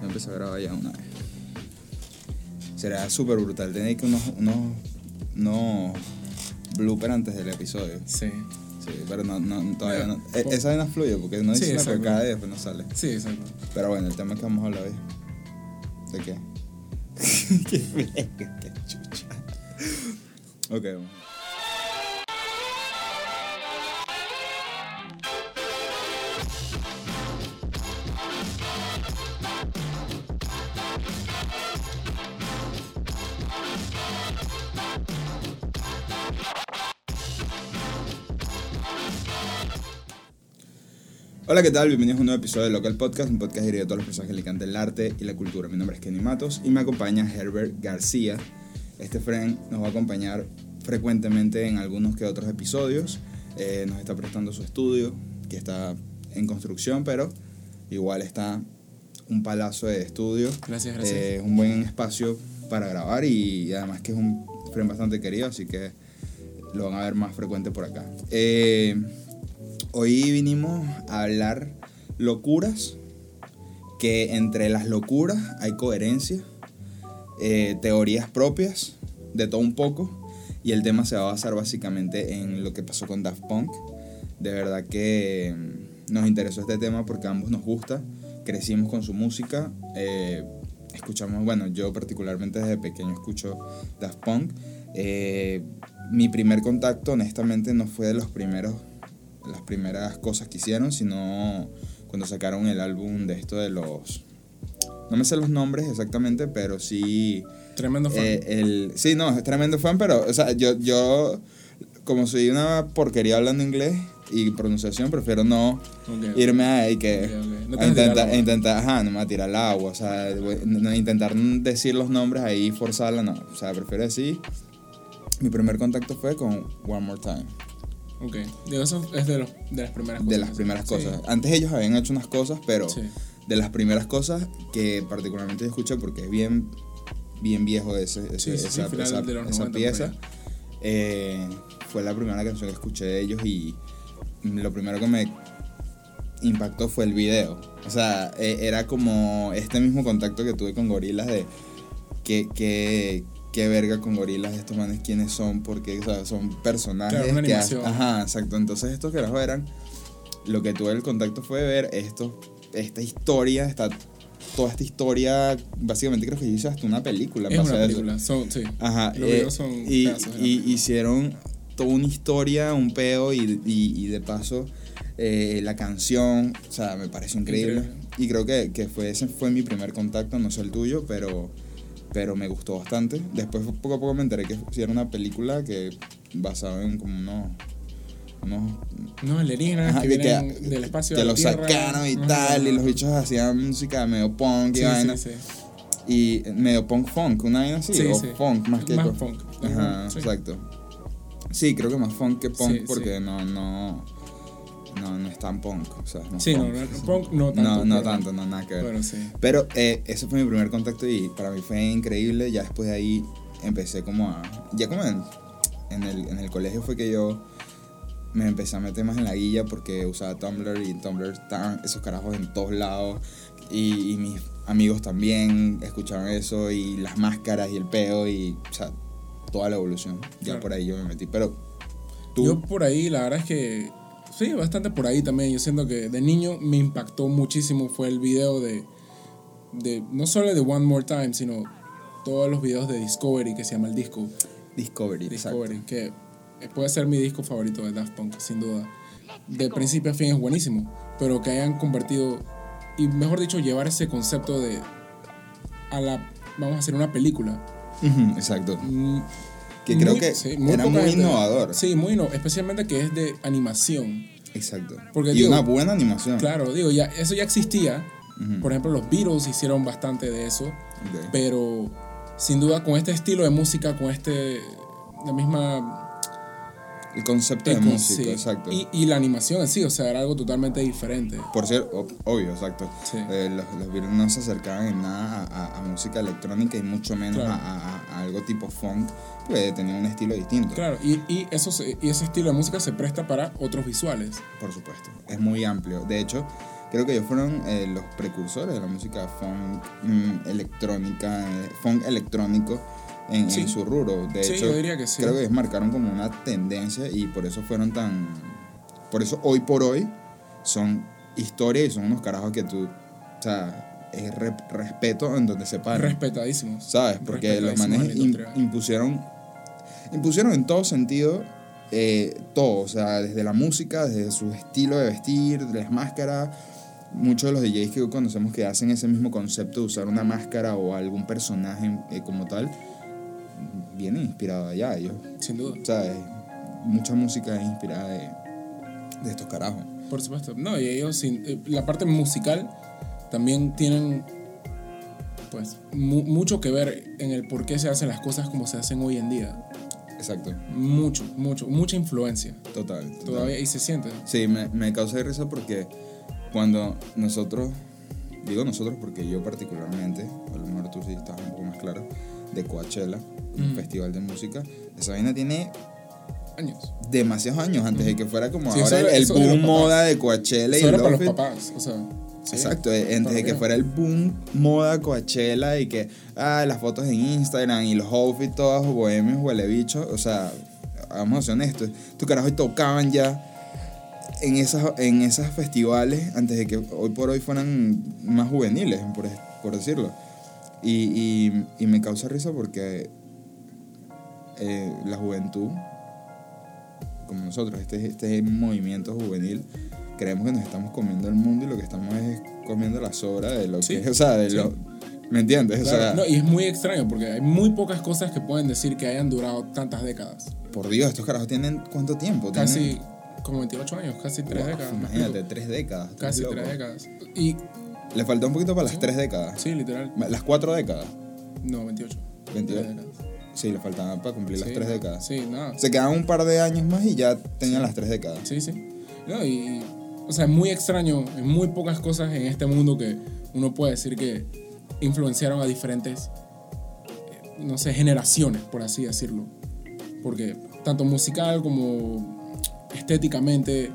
Yo empecé a grabar ya una vez. Será súper brutal. Tenéis que unos, unos, unos blooper antes del episodio. Sí. Sí, pero no, no, todavía no. Bueno, e- Esa vaina fluye porque no Sí, dice una exacto. cada vez después no sale. Sí, exacto. Pero bueno, el tema que vamos a hablar hoy. ¿De qué? qué chucha. Ok, vamos. Hola, ¿qué tal? Bienvenidos a un nuevo episodio de Local Podcast, un podcast dirigido a todas las personas que le encantan el arte y la cultura. Mi nombre es Kenny Matos y me acompaña Herbert García. Este friend nos va a acompañar frecuentemente en algunos que otros episodios. Eh, nos está prestando su estudio, que está en construcción, pero igual está un palazo de estudio. Gracias, gracias. Eh, Es un buen espacio para grabar y además que es un friend bastante querido, así que lo van a ver más frecuente por acá. Eh, Hoy vinimos a hablar locuras, que entre las locuras hay coherencia, eh, teorías propias, de todo un poco, y el tema se va a basar básicamente en lo que pasó con Daft Punk. De verdad que mm, nos interesó este tema porque a ambos nos gusta, crecimos con su música, eh, escuchamos, bueno, yo particularmente desde pequeño escucho Daft Punk. Eh, mi primer contacto, honestamente, no fue de los primeros las primeras cosas que hicieron, sino cuando sacaron el álbum de esto de los... No me sé los nombres exactamente, pero sí... Tremendo fan. eh, el, sí, no, es tremendo fan, pero, o sea, yo, yo, como soy una porquería hablando inglés y pronunciación, prefiero no Ok, ok. irme ahí que... Ok, ok. No a intentar, intentar, ajá, no me va a tirar al agua, o sea, no- intentar decir los nombres ahí, forzarla, no, o sea, prefiero decir... Mi primer contacto fue con One More Time. Ok. Digo, eso es de, los, de las primeras cosas. de las primeras Sí. cosas. Antes ellos habían hecho unas cosas, pero Sí. de las primeras cosas que particularmente yo escuché porque es bien, bien viejo ese, Sí, esa, esa- de los esa 90 por pieza. eh, fue la primera canción que escuché de ellos y lo primero que me impactó fue el video. O sea, eh, era como este mismo contacto que tuve con gorilas de que, que, qué verga con gorilas estos manes quiénes son porque o sea, son personajes Claro, que hacen- ajá exacto entonces estos carajos eran lo que tuve el contacto fue ver esto esta historia esta toda esta historia básicamente creo que hizo hasta una película Es una película. Son, sí. Ajá, eh, son y, y hicieron toda una historia, un peo y, y, y de paso eh, la canción, o sea, me parece increíble. Increíble. Y creo que, que fue, ese fue mi primer contacto, no sé el tuyo, pero, pero me gustó bastante. Después poco a poco me enteré que era una película que basada en como unos... unos No, alienígenas ajá, que que, vienen que- del espacio que a la los Tierra. sacaron y Ajá, tal, y los bichos hacían música medio punk y Sí, vaina. sí, sí. Y medio punk funk, una vaina así, Sí, o sí. funk más que Más co- funk. Ajá, exacto. Sí, creo que más funk que punk porque no, no, no, no es tan punk. O sea, no Sí, no, punk. no, punk no tanto. No, no tanto, no, nada que ver. Pero sí. Pero eh, ese fue mi primer contacto y para mí fue increíble. Ya después de ahí empecé como a... Ya como en, en, el, en el colegio fue que yo me empecé a meter más en la guilla porque usaba Tumblr y en Tumblr estaban esos carajos en todos lados. Y, y mis amigos también escucharon eso y las máscaras y el peo y... O sea, toda la evolución. Ya Claro. por ahí yo me metí. Pero tú... Yo por ahí, la verdad es que. Sí, bastante por ahí también. Yo siento que de niño me impactó muchísimo. Fue el video de. de no solo de One More Time, sino todos los videos de Discovery que se llama el disco. Discovery, exacto. Discovery, que puede ser mi disco favorito de Daft Punk, sin duda. De principio a fin es buenísimo, pero que hayan convertido, y mejor dicho, llevar ese concepto de. a la. vamos a hacer una película. Exacto. Que creo que sí, era muy gente- innovador. Sí, muy innovador, especialmente que es de animación. Exacto. Porque, y digo, una buena animación. Claro, digo, ya, eso ya existía. Por ejemplo, los Beatles hicieron bastante de eso. Pero sin duda con este estilo de música, con este. la misma. El concepto de eco, música, sí. exacto. Y, y la animación en sí, o sea, era algo totalmente diferente. Por cierto, ob- obvio, exacto. Sí. Eh, los, los Beatles no se acercaban en nada a, a- a música electrónica y mucho menos Claro. a, a- algo tipo funk, pues tenía un estilo distinto. Claro, y, y, eso y ese estilo de música se presta para otros visuales. Por supuesto. Es muy amplio. De hecho, creo que ellos fueron eh, los precursores de la música funk mm, electrónica, eh, funk electrónico en, en Sí. su rubro. De Sí, hecho, yo diría que sí. creo que marcaron como una tendencia y por eso fueron tan... Por eso hoy por hoy son historia y son unos carajos que tú, o sea, es re- respeto en donde se paran. Respetadísimos. ¿Sabes? Porque los manes en impusieron, impusieron en todo sentido eh, todo, o sea, desde la música, desde su estilo de vestir, de las máscaras. Muchos de los DJs que conocemos que hacen ese mismo concepto de usar una máscara o algún personaje eh, como tal, vienen inspirados allá. Ellos, Sin duda. ¿sabes? Mucha música es inspirada de, de estos carajos. Por supuesto. No, y ellos, sin- eh, la parte musical también tienen pues mu- mucho que ver en el por qué se hacen las cosas como se hacen hoy en día. Exacto, Mucho, mucho, mucha influencia. total. total. Todavía y se siente. Sí, me, me causa risa porque cuando nosotros, digo nosotros porque yo particularmente, a lo mejor tú sí estás un poco más claro, de Coachella, un Mm. festival de música, esa vaina tiene Años. demasiados años antes de que fuera como Sí, ahora el, era- boom moda de Coachella y Eso el era para los papás. O sea, sí. Exacto, antes de que fuera el boom moda Coachella y que, ah, las fotos en Instagram y los outfits todos bohemios, huele bicho, o sea, vamos a ser honestos, tu carajo tocaban ya en esas, en esos festivales antes de que hoy por hoy fueran más juveniles, por, por decirlo. Y, y, y me causa risa porque eh, la juventud, como nosotros, este, este movimiento juvenil, creemos que nos estamos comiendo el mundo y lo que estamos es comiendo la sobra de lo Sí, que, o sea, de sí. lo, ¿me entiendes? O Claro, sea, no, y es muy extraño porque hay muy pocas cosas que pueden decir que hayan durado tantas décadas. por Dios, estos carajos tienen cuánto tiempo? Casi Tienen- como 28 años, casi 3 Wow, décadas. ¿me Imagínate, tres décadas. Casi. 3 décadas. Y Le faltó un poquito para las tres décadas. sí, literal. Las cuatro décadas. No, 28. 22. Tres décadas. Sí, le faltaban para cumplir las tres décadas. Sí, nada. Se quedaban un par de años más y ya tenían las tres décadas. Sí, sí. No, y, o sea, es muy extraño, en muy pocas cosas en este mundo que uno puede decir que influenciaron a diferentes, eh, no sé, generaciones, por así decirlo. Porque tanto musical como estéticamente,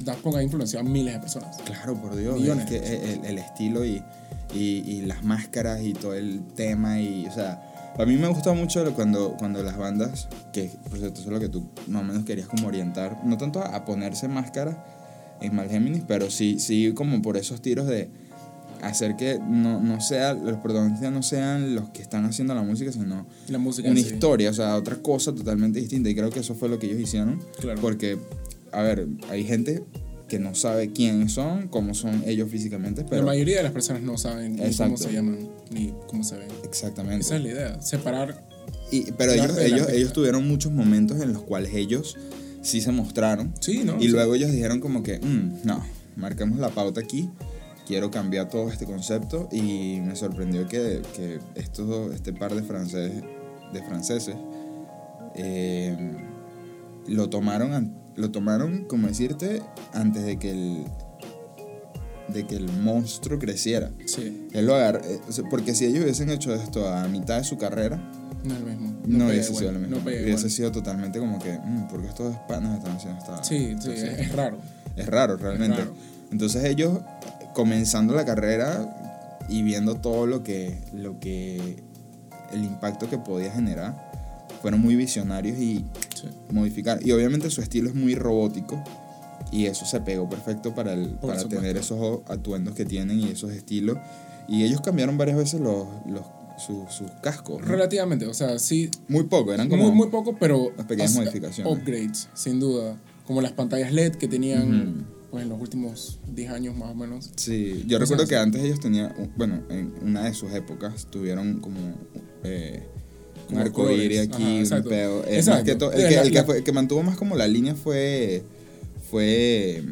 Daft Punk ha influenciado a miles de personas. Claro, por Dios. Millones. Es que el, el estilo y, y, y las máscaras y todo el tema y, o sea, a mí me gusta mucho cuando, cuando las bandas, que por cierto eso es lo que tú más o menos querías como orientar, no tanto a, a ponerse máscara en Malgéminis, pero sí, sí como por esos tiros de hacer que no, no sea, los protagonistas no sean los que están haciendo la música, sino La música una sí. historia, o sea, otra cosa totalmente distinta. Y creo que eso fue lo que ellos hicieron. Claro. Porque, a ver, hay gente que no sabe quiénes son, cómo son ellos físicamente, la pero... mayoría de las personas no saben ni cómo se llaman, ni cómo se ven. Exactamente. Esa es la idea, separar Y, pero el ellos, ellos, ellos tuvieron muchos momentos en los cuales ellos sí se mostraron. Sí, ¿no? Y Sí. luego ellos dijeron como que, "Mm, no, marquemos la pauta aquí, quiero cambiar todo este concepto. Y me sorprendió que, que estos, este par de, franceses de franceses eh, lo, tomaron, lo tomaron, como decirte, antes de que el, de que el monstruo creciera. Sí, Él lo agar- eh, porque si ellos hubiesen hecho esto a mitad de su carrera, no es lo mismo. no, pega hubiese sido lo mismo. No hubiese igual. sido totalmente como que, "Mm, ¿por qué estos panas están haciendo esta Sí, sí, es, es raro. es raro realmente. raro. Entonces ellos, comenzando la carrera y viendo todo lo que, lo que, el impacto que podía generar, fueron muy visionarios y Sí. modificar. Y obviamente su estilo es muy robótico y eso se pegó perfecto para, el, Por para supuesto. tener esos atuendos que tienen y esos estilos. Y ellos cambiaron varias veces los, los, sus, sus cascos. ¿no? Relativamente, o sea, sí, Muy poco, eran como... muy, muy poco, pero unas pequeñas modificaciones. upgrades, sin duda. Como las pantallas LED que tenían. Pues, en los últimos 10 años más o menos. Sí, yo recuerdo que antes ellos tenían, bueno, en una de sus épocas tuvieron como eh, un arcoíris aquí, Ajá, un pedo. Eh, Exacto. más que to- el, Eh, que, la- el que fue- mantuvo más como la línea fue, fue,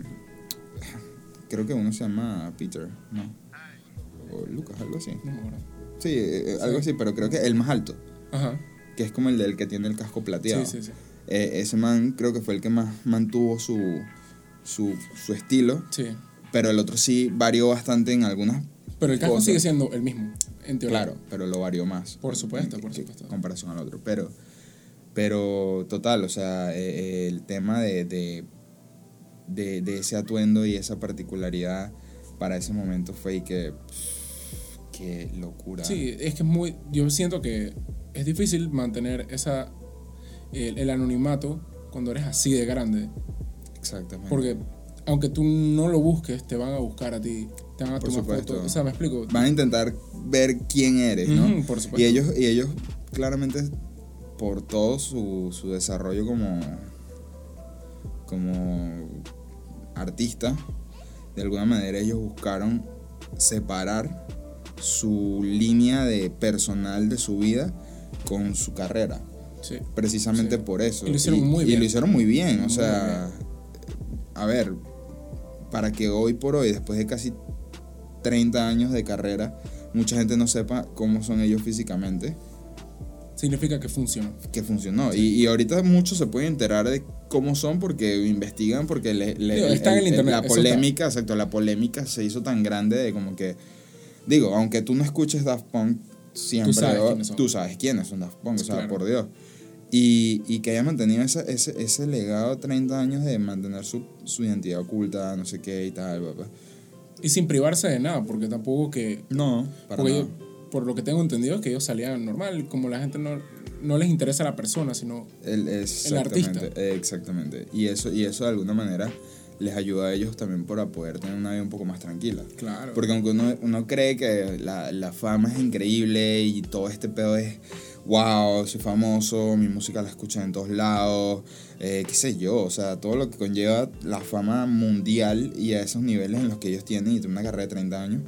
creo que uno se llama Peter, ¿no? O Lucas, algo así. Me acuerdo. Sí, eh, algo Sí. así, pero creo que el más alto, Ajá. que es como el del que tiene el casco plateado. Sí, sí, sí. Eh, ese man creo que fue el que más mantuvo su, su, su estilo, Sí. pero el otro sí varió bastante en algunas Pero el casco cosas. sigue siendo el mismo, en teoría. Claro, pero lo varió más. Por supuesto, en- por en supuesto. comparación al otro. Pero, pero total, o sea, eh, el tema de, de, de, de ese atuendo y esa particularidad para ese momento fue y que. qué locura. Sí, es que es muy. Yo siento que es difícil mantener esa el, el anonimato cuando eres así de grande. Exactamente. Porque aunque tú no lo busques, te van a buscar a ti. Te van a Por tomar supuesto. fotos. O sea, me explico. Van a intentar ver quién eres, ¿no? Por supuesto. Y ellos, y ellos claramente, por todo su, su desarrollo como, como artista, de alguna manera ellos buscaron separar su línea de personal de su vida con su carrera. Sí. Precisamente Sí. por eso. Y lo hicieron muy y bien. lo hicieron muy bien. O sea, a ver, para que hoy por hoy, después de casi 30 años de carrera, mucha gente no sepa cómo son ellos físicamente, Significa que funciona. que funcionó. Y, y ahorita muchos se pueden enterar de cómo son porque investigan, porque le, le- Digo, el internet, la está. polémica, exacto, la polémica se hizo tan grande de como que, digo, aunque tú no escuches Daft Punk siempre, sabes o- quiénes son. tú sabes quiénes son Daft Punk, o sea, Claro. por Dios. Y, y que haya mantenido ese, ese, ese legado de 30 años de mantener su, su identidad oculta, no sé qué y tal, bla. Y sin privarse de nada, porque tampoco que. No, para nada. ellos- por lo que tengo entendido es que ellos salían normal, como la gente no, no les interesa la persona, sino El, El artista. exactamente, Exactamente. Y eso, y eso de alguna manera les ayuda a ellos también para poder tener una vida un poco más tranquila. Claro. Porque aunque uno, uno cree que la, la fama es increíble y todo este pedo es, wow, soy famoso, mi música la escuchan en todos lados, eh, qué sé yo, o sea, todo lo que conlleva la fama mundial y a esos niveles en los que ellos tienen y tienen una carrera de 30 años,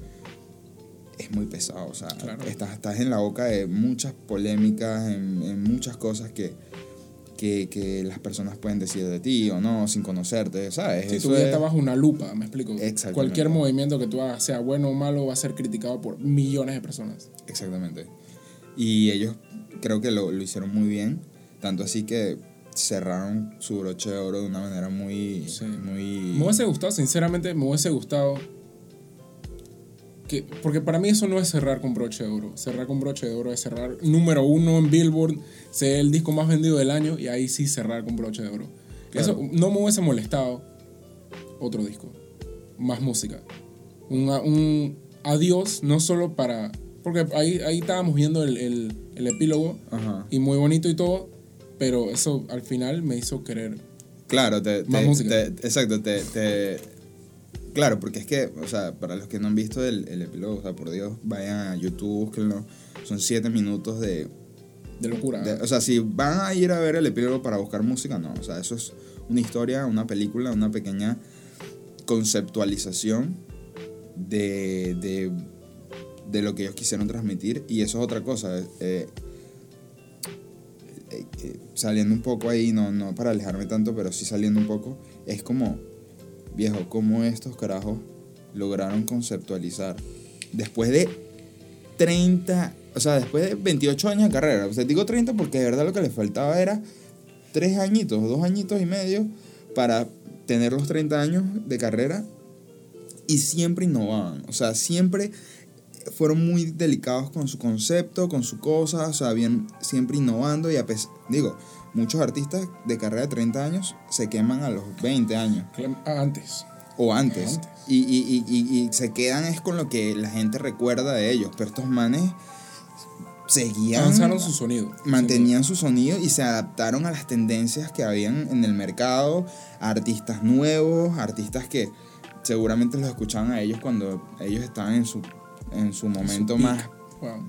es muy pesado, o sea, Claro. estás, estás en la boca de muchas polémicas, en, en muchas cosas que, que, que las personas pueden decir de ti o no, sin conocerte, ¿sabes? Si Eso tu vida es- está bajo una lupa, me explico. Cualquier movimiento que tú hagas, sea bueno o malo, va a ser criticado por millones de personas. Exactamente. Y ellos creo que lo, lo hicieron muy bien, tanto así que cerraron su broche de oro de una manera muy... Sí. muy Me hubiese gustado, sinceramente, me hubiese gustado. Que, porque para mí eso no es cerrar con broche de oro. Cerrar con broche de oro es cerrar número uno en Billboard, ser el disco más vendido del año y ahí sí cerrar con broche de oro. Claro. Eso no me hubiese molestado otro disco, más música. Un, un adiós, no solo para. Porque ahí, ahí estábamos viendo el, el, el epílogo Ajá. y muy bonito y todo, pero eso al final me hizo querer. Claro, te, Más te- música. te- exacto, te, te- Claro, porque es que, o sea, para los que no han visto el, el epílogo, o sea, por Dios, vayan a YouTube, búsquenlo. Son siete minutos de, De locura. de- O sea, si van a ir a ver el epílogo para buscar música, no. O sea, eso es una historia, una película, una pequeña conceptualización de, de, de lo que ellos quisieron transmitir. Y eso es otra cosa. eh, eh, eh, saliendo un poco ahí, no, no para alejarme tanto, pero sí saliendo un poco, es como, viejo, cómo estos carajos lograron conceptualizar después de 30, o sea, después de 28 años de carrera. O sea, digo 30 porque de verdad lo que les faltaba era 3 añitos, 2 añitos y medio para tener los 30 años de carrera y siempre innovaban. O sea, siempre fueron muy delicados con su concepto, con su cosa, o sea, bien, siempre innovando y a pesar, digo, muchos artistas de carrera de 30 años se queman a los 20 años Ah, Antes. o antes. Antes. Y, y, y, y, y se quedan es con lo que la gente recuerda de ellos. Pero estos manes seguían, Avanzaron su sonido. mantenían su sonido y se adaptaron a las tendencias que habían en el mercado, a artistas nuevos, artistas que seguramente los escuchaban a ellos cuando ellos estaban en su, en su momento más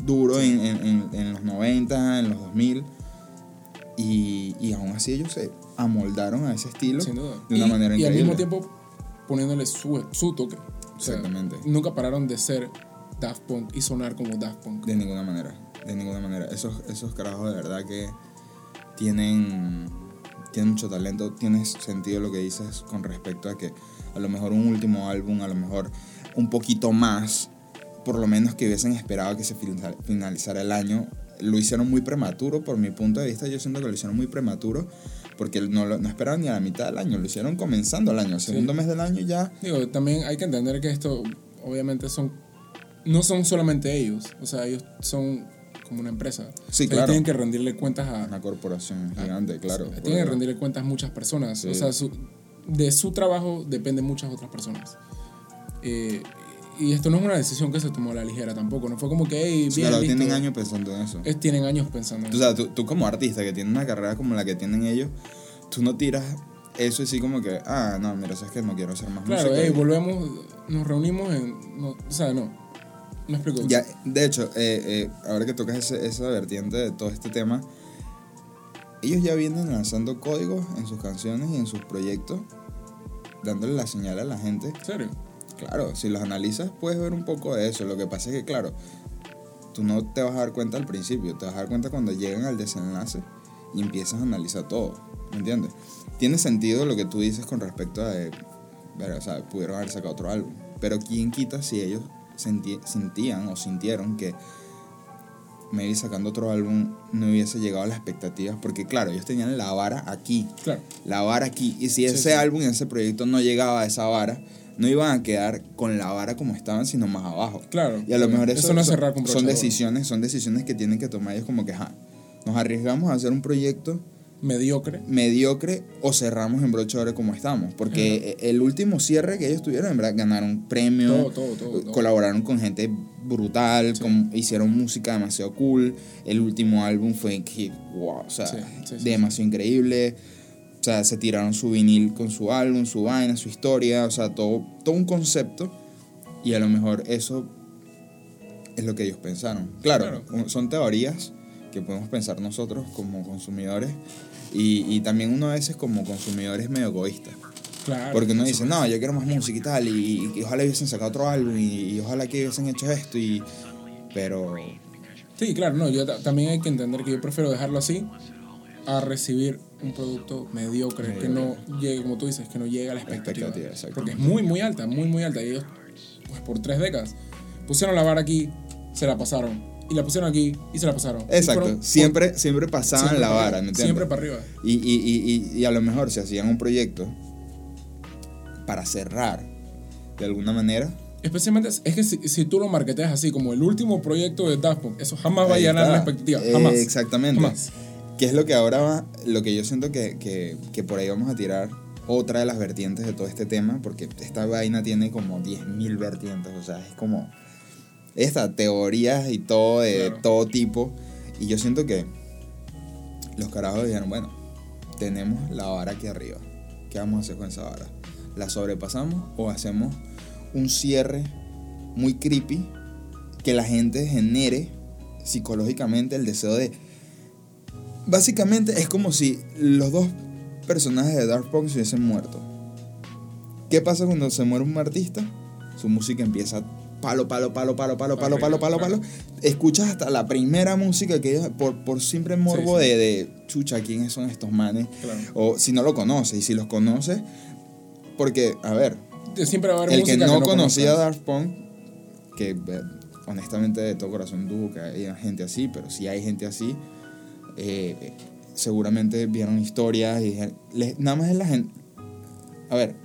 duro en, en, en- los 90, en los 2000. Y, y aún así ellos se amoldaron a ese estilo Sin duda. de una y, manera y al increíble. mismo tiempo poniéndole su, su toque. O sea, Exactamente. Nunca pararon de ser Daft Punk y sonar como Daft Punk. De ninguna manera, de ninguna manera. Esos, esos carajos de verdad que tienen, tienen mucho talento, tiene sentido lo que dices con respecto a que a lo mejor un último álbum, a lo mejor un poquito más, por lo menos que hubiesen esperado que se finaliza- finalizara el año. Lo hicieron muy prematuro, por mi punto de vista, yo siento que lo hicieron muy prematuro, porque no, no esperaron ni a la mitad del año, lo hicieron comenzando el año, segundo mes del año ya. Digo, también hay que entender que esto, obviamente, son. No son solamente ellos. O sea, ellos son como una empresa. Sí, O sea, claro. Tienen que rendirle cuentas a. Una corporación gigante, claro. Tienen que rendirle cuentas a muchas personas. Sí. O sea, su- de su trabajo dependen muchas otras personas. Eh, y esto no es una decisión que se tomó a la ligera tampoco. No fue como que, hey, bien, Claro, listo". tienen años pensando en eso. Es- tienen años pensando en O sea, tú, tú como artista que tiene una carrera como la que tienen ellos, tú no tiras eso así como que, ah, no, mira, sabes que no quiero hacer más Claro, música. hey, y- volvemos, nos reunimos en. No, o sea, no. Me explico. Ya, de hecho, eh, eh, ahora que tocas ese- esa vertiente de todo este tema, ellos ya vienen lanzando códigos en sus canciones y en sus proyectos, dándole la señal a la gente. ¿En serio? Claro, si los analizas puedes ver un poco de eso. Lo que pasa es que, claro, tú no te vas a dar cuenta al principio, te vas a dar cuenta cuando llegan al desenlace y empiezas a analizar todo. ¿Me entiendes? Tiene sentido lo que tú dices con respecto a, de, ver, o sea, pudieron haber sacado otro álbum. Pero ¿quién quita si ellos sentían o sintieron que maybe sacando otro álbum no hubiese llegado a las expectativas? Porque, claro, ellos tenían la vara aquí Claro. la vara aquí. Y si Sí, ese sí. álbum, ese proyecto no llegaba a esa vara, no iban a quedar con la vara como estaban, sino más abajo. Claro. Y a lo mejor eso, no es son- cerrar con son decisiones, son decisiones que tienen que tomar ellos como que, ajá, nos arriesgamos a hacer un proyecto Mediocre. mediocre o cerramos en broche de oro como estamos. Porque el último cierre que ellos tuvieron, en verdad, ganaron premios, Todo, todo, colaboraron con gente brutal, Sí. con- hicieron música demasiado cool. El último álbum fue wow, o sea, sí, demasiado increíble. O sea, se tiraron su vinil con su álbum, su vaina, su historia, o sea, todo, todo un concepto. Y a lo mejor eso es lo que ellos pensaron. Claro, son teorías que podemos pensar nosotros como consumidores. Y, y también uno a veces como consumidor es medio egoísta. Claro. Porque uno dice, no, yo quiero más música y tal, y, y ojalá hubiesen sacado otro álbum, y, y ojalá que hubiesen hecho esto, y... Pero... Sí, claro, no, yo ta- también hay que entender que yo prefiero dejarlo así a recibir un producto mediocre que no llegue, como tú dices, que no llegue a la expectativa. expectativa, exacto. Porque es muy, muy alta, muy, muy alta. Y ellos, pues por tres décadas, pusieron la vara aquí, se la pasaron. Y la pusieron aquí y se la pasaron. Exacto, fueron por- siempre, siempre pasaban siempre la vara, ¿me entiendes? Siempre para arriba. Y, y, y, a lo mejor si hacían un proyecto para cerrar de alguna manera, Especialmente, es que si, si tú lo marketeas así, como el último proyecto de Daft Punk, eso jamás va a llenar la expectativa. Eh, Jamás. exactamente. Jamás. Que es lo que ahora va, lo que yo siento que, que, que por ahí vamos a tirar otra de las vertientes de todo este tema, porque esta vaina tiene como 10.000 vertientes, o sea, es como esta teorías y todo de Claro. todo tipo, y yo siento que los carajos dijeron, bueno, tenemos la vara aquí arriba, ¿qué vamos a hacer con esa vara? ¿La sobrepasamos o hacemos un cierre muy creepy que la gente genere psicológicamente el deseo de Básicamente es como si los dos personajes de Dark Punk se hubiesen muerto. ¿Qué pasa cuando se muere un artista? Su música empieza palo, palo, palo, palo, palo, palo, palo, palo, palo. Escuchas hasta la primera música que ellos, por, por simple morbo Sí, sí. De, de, chucha, ¿quiénes son estos manes? Claro. O si no lo conoces, y si los conoces, porque, a ver, Siempre va a haber el que no, conocía a conozcas. Daft Punk, que honestamente de todo corazón dudo que haya gente así, pero si hay gente así, eh, seguramente vieron historias y les- nada más es la gente. A ver,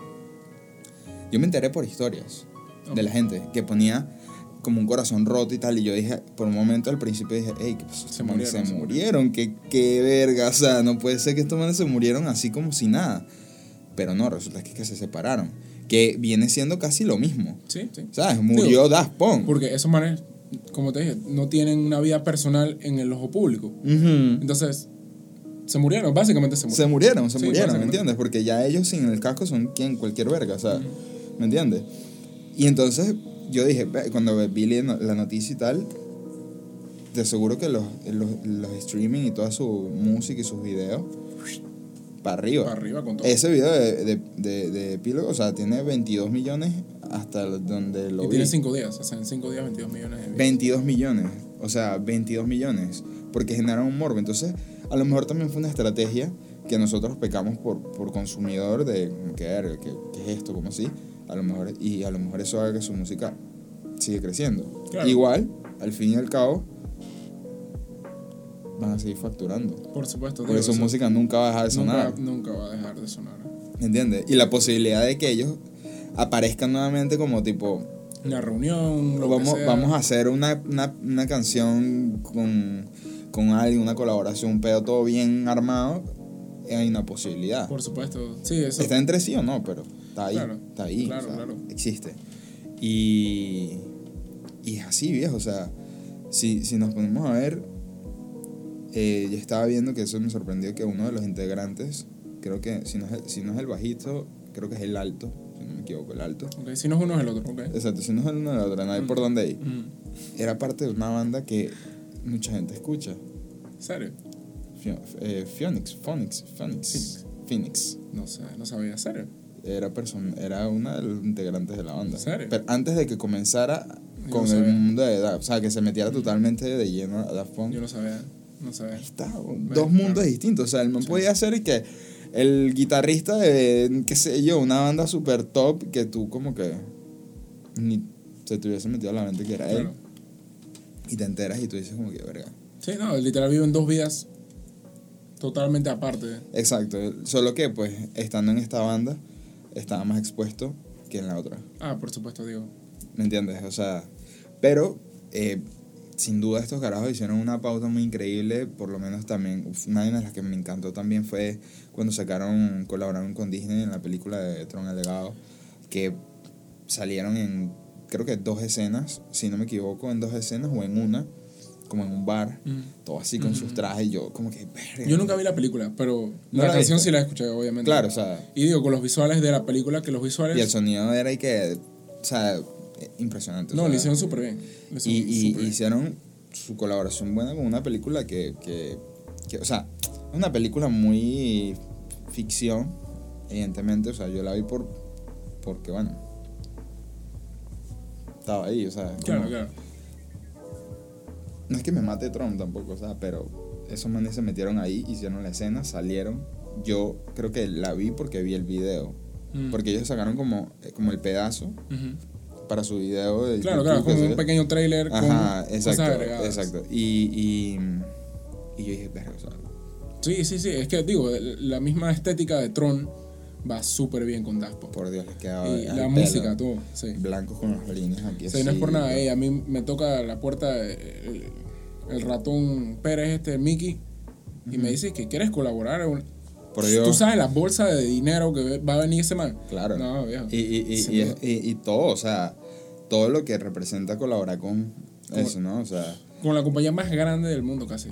yo me enteré por historias de la gente que ponía como un corazón roto y tal, y yo dije, por un momento al principio dije, hey, ¿qué pasó? Se murieron, se se murieron, qué, qué verga, o sea, no puede ser que estos manes se murieron así como si nada. Pero no, resulta que, es que se separaron, que viene siendo casi lo mismo. Sí, sí. ¿Sabes? Murió Digo, Daft Punk. Porque esos manes, como te dije, no tienen una vida personal en el ojo público. Ujú. Entonces, se murieron, básicamente se Se murieron. murieron, se Sí, murieron, ¿me entiendes? Porque ya ellos sin el casco son quien, cualquier verga, o sea, ¿me entiendes? Y entonces yo dije, cuando vi la la noticia y tal, te aseguro que los, los, los streaming y toda su música y sus videos, para arriba. Para arriba con todo. Ese video de, de, de, de epílogo, o sea, tiene 22 millones hasta donde lo y vi. tiene cinco días, o sea, en cinco días 22 millones de vistas. 22 millones, o sea, 22 millones, porque generaron un morbo. Entonces, a lo mejor también fue una estrategia que nosotros pecamos por, por consumidor de ¿qué? ¿Qué, qué es esto? ¿Cómo así? A lo mejor, y a lo mejor eso haga que su música sigue creciendo. Claro. Igual, al fin y al cabo, van a seguir facturando. Por supuesto. Porque digo, su música nunca va a dejar de sonar. Nunca, nunca va a dejar de sonar. ¿Me entiendes? Y la posibilidad de que ellos aparezcan nuevamente como tipo, Una reunión, lo vamos, que sea. vamos a hacer una, una, una canción con, con alguien, una colaboración, un pedo todo bien armado. hay una posibilidad. Por supuesto. Sí, eso. Está entre sí o no, pero está ahí. Claro, está ahí. claro, o sea, claro. Existe. Y, y es así, viejo. O sea, si, si nos ponemos a ver, eh, yo estaba viendo que eso me sorprendió que uno de los integrantes, creo que si no es si no es el bajito, creo que es el alto, si no me equivoco, el alto. Ok, Si no es uno es el otro. ok. Exacto, si no es el uno del otro, no hay por dónde ir. Mm. Era parte de una banda que mucha gente escucha. ¿Serio? Eh, Phoenix, Phoenix, Phoenix, Phoenix. No sé, no sabía. ¿Serio? Era, era una de los integrantes de la banda. ¿En serio? Pero antes de que comenzara Yo con no el mundo de Daft, o sea, que se metiera totalmente de lleno a Daft Punk. Yo no sabía. No sabía. Está, Bueno, dos mundos claro. distintos. O sea, el man Sí. podía ser que el guitarrista de, qué sé yo, una banda super top que tú como que ni se te hubiese metido a la mente que era él. Claro. Y te enteras y tú dices como que, verga. Sí, no, literal viven dos vidas totalmente aparte. Exacto. Solo que, pues, estando en esta banda, estaba más expuesto que en la otra. Ah, por supuesto, digo. ¿Me entiendes? O sea, pero eh, sin duda estos carajos hicieron una pauta muy increíble, por lo menos también, una de las que me encantó también fue cuando sacaron, colaboraron con Disney en la película de Tron el Legado, que salieron en, creo que dos escenas, si no me equivoco, en dos escenas o en una, como en un bar, Mm. todo así con sus Ujú. trajes, y yo como que. Yo nunca vi la película, pero ¿No la la canción sí la escuché, obviamente. Claro, o sea, Y digo, con los visuales de la película, que los visuales. y el sonido era y que, o sea, impresionante. o no, sea, lo hicieron súper bien. Y, hicieron y- súper bien. hicieron su colaboración buena con una película que, que, que, o sea, es una película muy ficción, evidentemente, o sea, yo la vi por, porque, bueno, estaba ahí, o sea, Claro, como- claro. no es que me mate Trump tampoco, o sea, pero esos manes se metieron ahí, hicieron la escena, salieron, yo creo que la vi porque vi el video, Mm. porque ellos sacaron como, eh, como el pedazo Ujú. Para su video de Claro, YouTube, claro, como un pequeño trailer con Ajá, cosas exacto, exacto. Y, y, y yo dije, verga, Sí, sí, sí. Es que digo, la misma estética de Tron va súper bien con Daft Punk. por Dios, les quedaba Y la música, todo. Sí. Blancos con las líneas aquí Sí, no es por así, nada. eh, a mí me toca la puerta eh, el, el ratón Pérez, este, Mickey, y me dice que quieres colaborar. en un- Por Dios. Tú sabes la bolsa de dinero que va a venir ese man. Claro. No, viejo. Y, y, y- y todo, o sea, todo lo que representa colaborar con eso, ¿no? O sea, Con la compañía más grande del mundo, casi.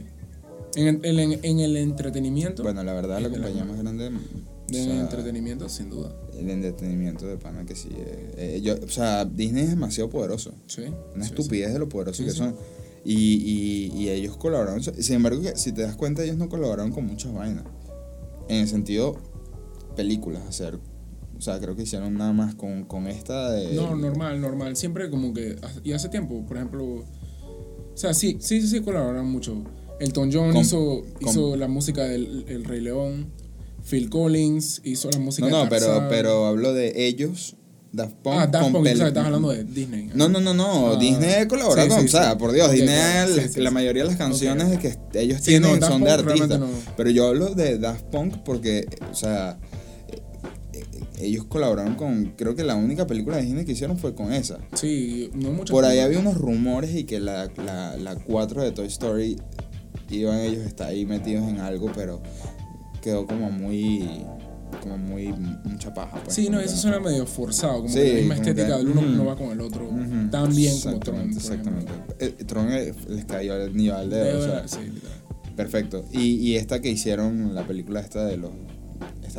En, el- en- en el entretenimiento. bueno, la verdad, la compañía más grande. o de sea, entretenimiento, sin duda. El entretenimiento de pana que sí. eh, eh, yo, o sea, Disney es demasiado poderoso. Sí. Una sí, estupidez de lo poderoso Sí, que son. Y, y, y ellos colaboraron. Sin embargo, que si te das cuenta, ellos no colaboraron con muchas vainas. En el sentido, películas hacer. O sea, creo que hicieron nada más con, con esta de. No, normal, normal. Siempre como que. Y hace tiempo, por ejemplo. O sea, sí, sí, sí, sí colaboraron mucho. Elton John Con- hizo, con- hizo la música del El Rey León. Phil Collins hizo la música No, no, de pero, pero hablo de ellos, Daft Punk. Ah, Daft Punk, o sea, estás hablando de Disney. No, no, no, no. Ah, Disney colabora sí, con. sí, o sea, sí. por Dios, Disney, claro, la, mayoría de las canciones que ellos tienen no, son de Punk artistas. no. Pero yo hablo de Daft Punk porque, o sea, ellos colaboraron con. Creo que la única película de Disney que hicieron fue con esa. Sí, no mucho. Por ahí había unos rumores y que la, la, la 4 de Toy Story iban ellos a estar ahí metidos en algo, pero quedó como muy. como muy. mucha paja. Pues, Sí, no, eso suena medio forzado. Como Sí, que la misma estética del uno ujú. no va con el otro. Ujú. Tan bien como Tron. Exactamente. Eh, Tron les cayó al nivel de. Debe- o sea, sí, literal. perfecto. Y, y esta que hicieron, la película esta de los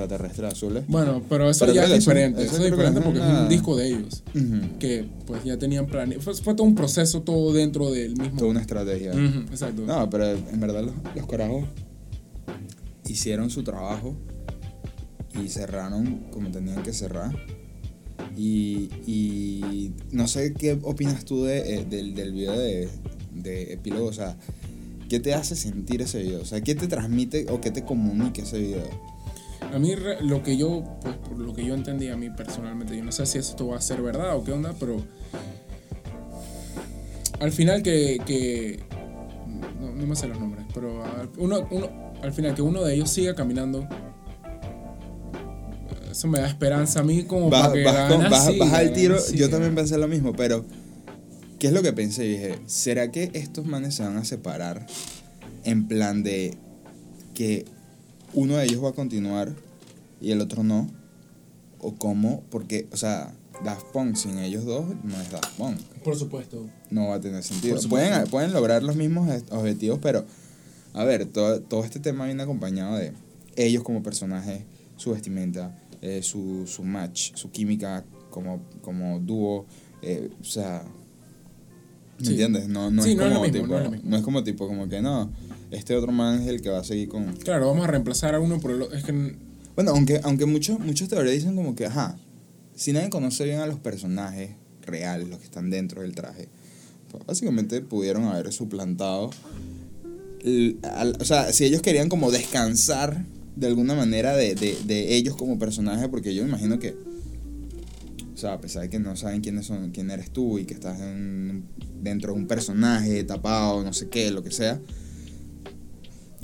extraterrestres azules. Bueno, pero eso Pero ya es diferente. eso Eso, es diferente es porque es una- un disco de ellos. Ujú. Que pues ya tenían planeado. Fue, fue todo un proceso, todo dentro del mismo. Toda una estrategia. Ujú, exacto. No, pero en verdad los, los carajos hicieron su trabajo y cerraron como tenían que cerrar. Y, y no sé qué opinas tú de, eh, del, del video de, de epílogo, o sea, ¿qué te hace sentir ese video? O sea, ¿qué te transmite o qué te comunica ese video? A mí lo que yo, pues por lo que yo entendí a mí personalmente, yo no sé si esto va a ser verdad o qué onda, pero al final que, que no, no me sé los nombres, pero al, uno, uno, al final que uno de ellos siga caminando, eso me da esperanza a mí como Vas, para que vas al la tiro, yo también pensé lo mismo, pero ¿qué es lo que pensé? Dije, ¿será que estos manes se van a separar en plan de que uno de ellos va a continuar y el otro no. O cómo, porque, o sea, Daft Punk sin ellos dos no es Daft Punk. Por supuesto. No va a tener sentido. Pueden, pueden lograr los mismos objetivos, pero, a ver, todo, todo este tema viene acompañado de ellos como personajes, su vestimenta, eh, su, su match, su química como, como dúo, eh, o sea... ¿Me Sí. entiendes? No, no, Sí, es no como mismo, tipo, no es no es como tipo, como que no, este otro man es el que va a seguir con... Claro, vamos a reemplazar a uno por el otro. Es que Bueno, aunque, aunque muchos, muchos teorías dicen como que, ajá, si nadie conoce bien a los personajes reales, los que están dentro del traje, pues básicamente pudieron haber suplantado. el- al- o sea, si ellos querían como descansar de alguna manera de, de, de ellos como personajes, porque yo me imagino que, o sea, a pesar de que no saben quiénes son, quién eres tú y que estás en- dentro de un personaje tapado, no sé qué, lo que sea.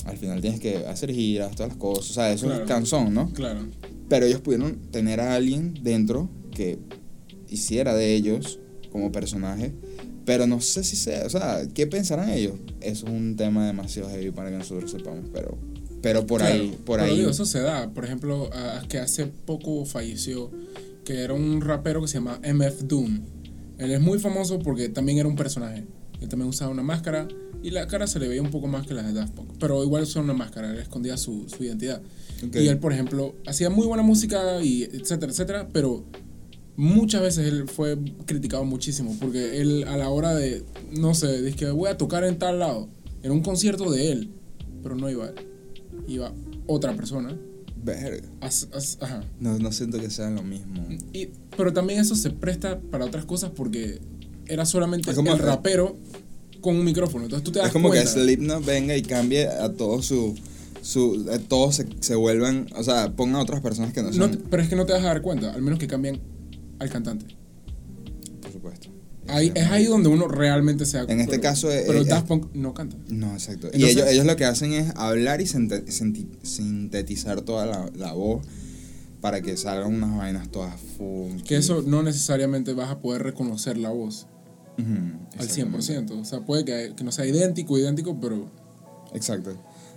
Al final tienes que hacer giras, todas las cosas, o sea, eso Claro. es cansón, ¿no? Claro. Pero ellos pudieron tener a alguien dentro que hiciera de ellos como personaje. Pero no sé si sea, o sea, ¿qué pensarán ellos? Eso es un tema demasiado heavy para que nosotros sepamos, pero, pero por Claro, ahí, por pero ahí. digo, eso se da. Por ejemplo, a- que hace poco falleció, que era un rapero que se llama MF Doom. Él es muy famoso porque también era un personaje. Él también usaba una máscara y la cara se le veía un poco más que la de Daft Punk. Pero igual usaba una máscara, él escondía su, su identidad. Ok. Y él, por ejemplo, hacía muy buena música y etcétera, etcétera, pero muchas veces él fue criticado muchísimo porque él a la hora de, no sé, dice que voy a tocar en tal lado, era un concierto de él, pero no iba él, iba otra persona. Verga. As- as- ajá. No, no siento que sea lo mismo. Y, pero también eso se presta para otras cosas porque era solamente como- el rapero con un micrófono. Entonces tú te das Es como que cuenta. Slipknot venga y cambie a todos su. su eh, todos se, se vuelvan. O sea, pongan a otras personas que no No son. te- pero es que no te vas a dar cuenta, al menos que cambien al cantante. por supuesto. Ahí, es ahí donde uno realmente se da En este pero- caso, eh, Pero eh, Daft Punk no canta. No, exacto. y ellos, ellos lo que hacen es hablar y sintetizar toda la, la voz para que salgan unas vainas todas funky. Que eso no necesariamente vas a poder reconocer la voz Ujú, al exactamente. 100%. O sea, puede que, que no sea idéntico, idéntico, pero... Exacto.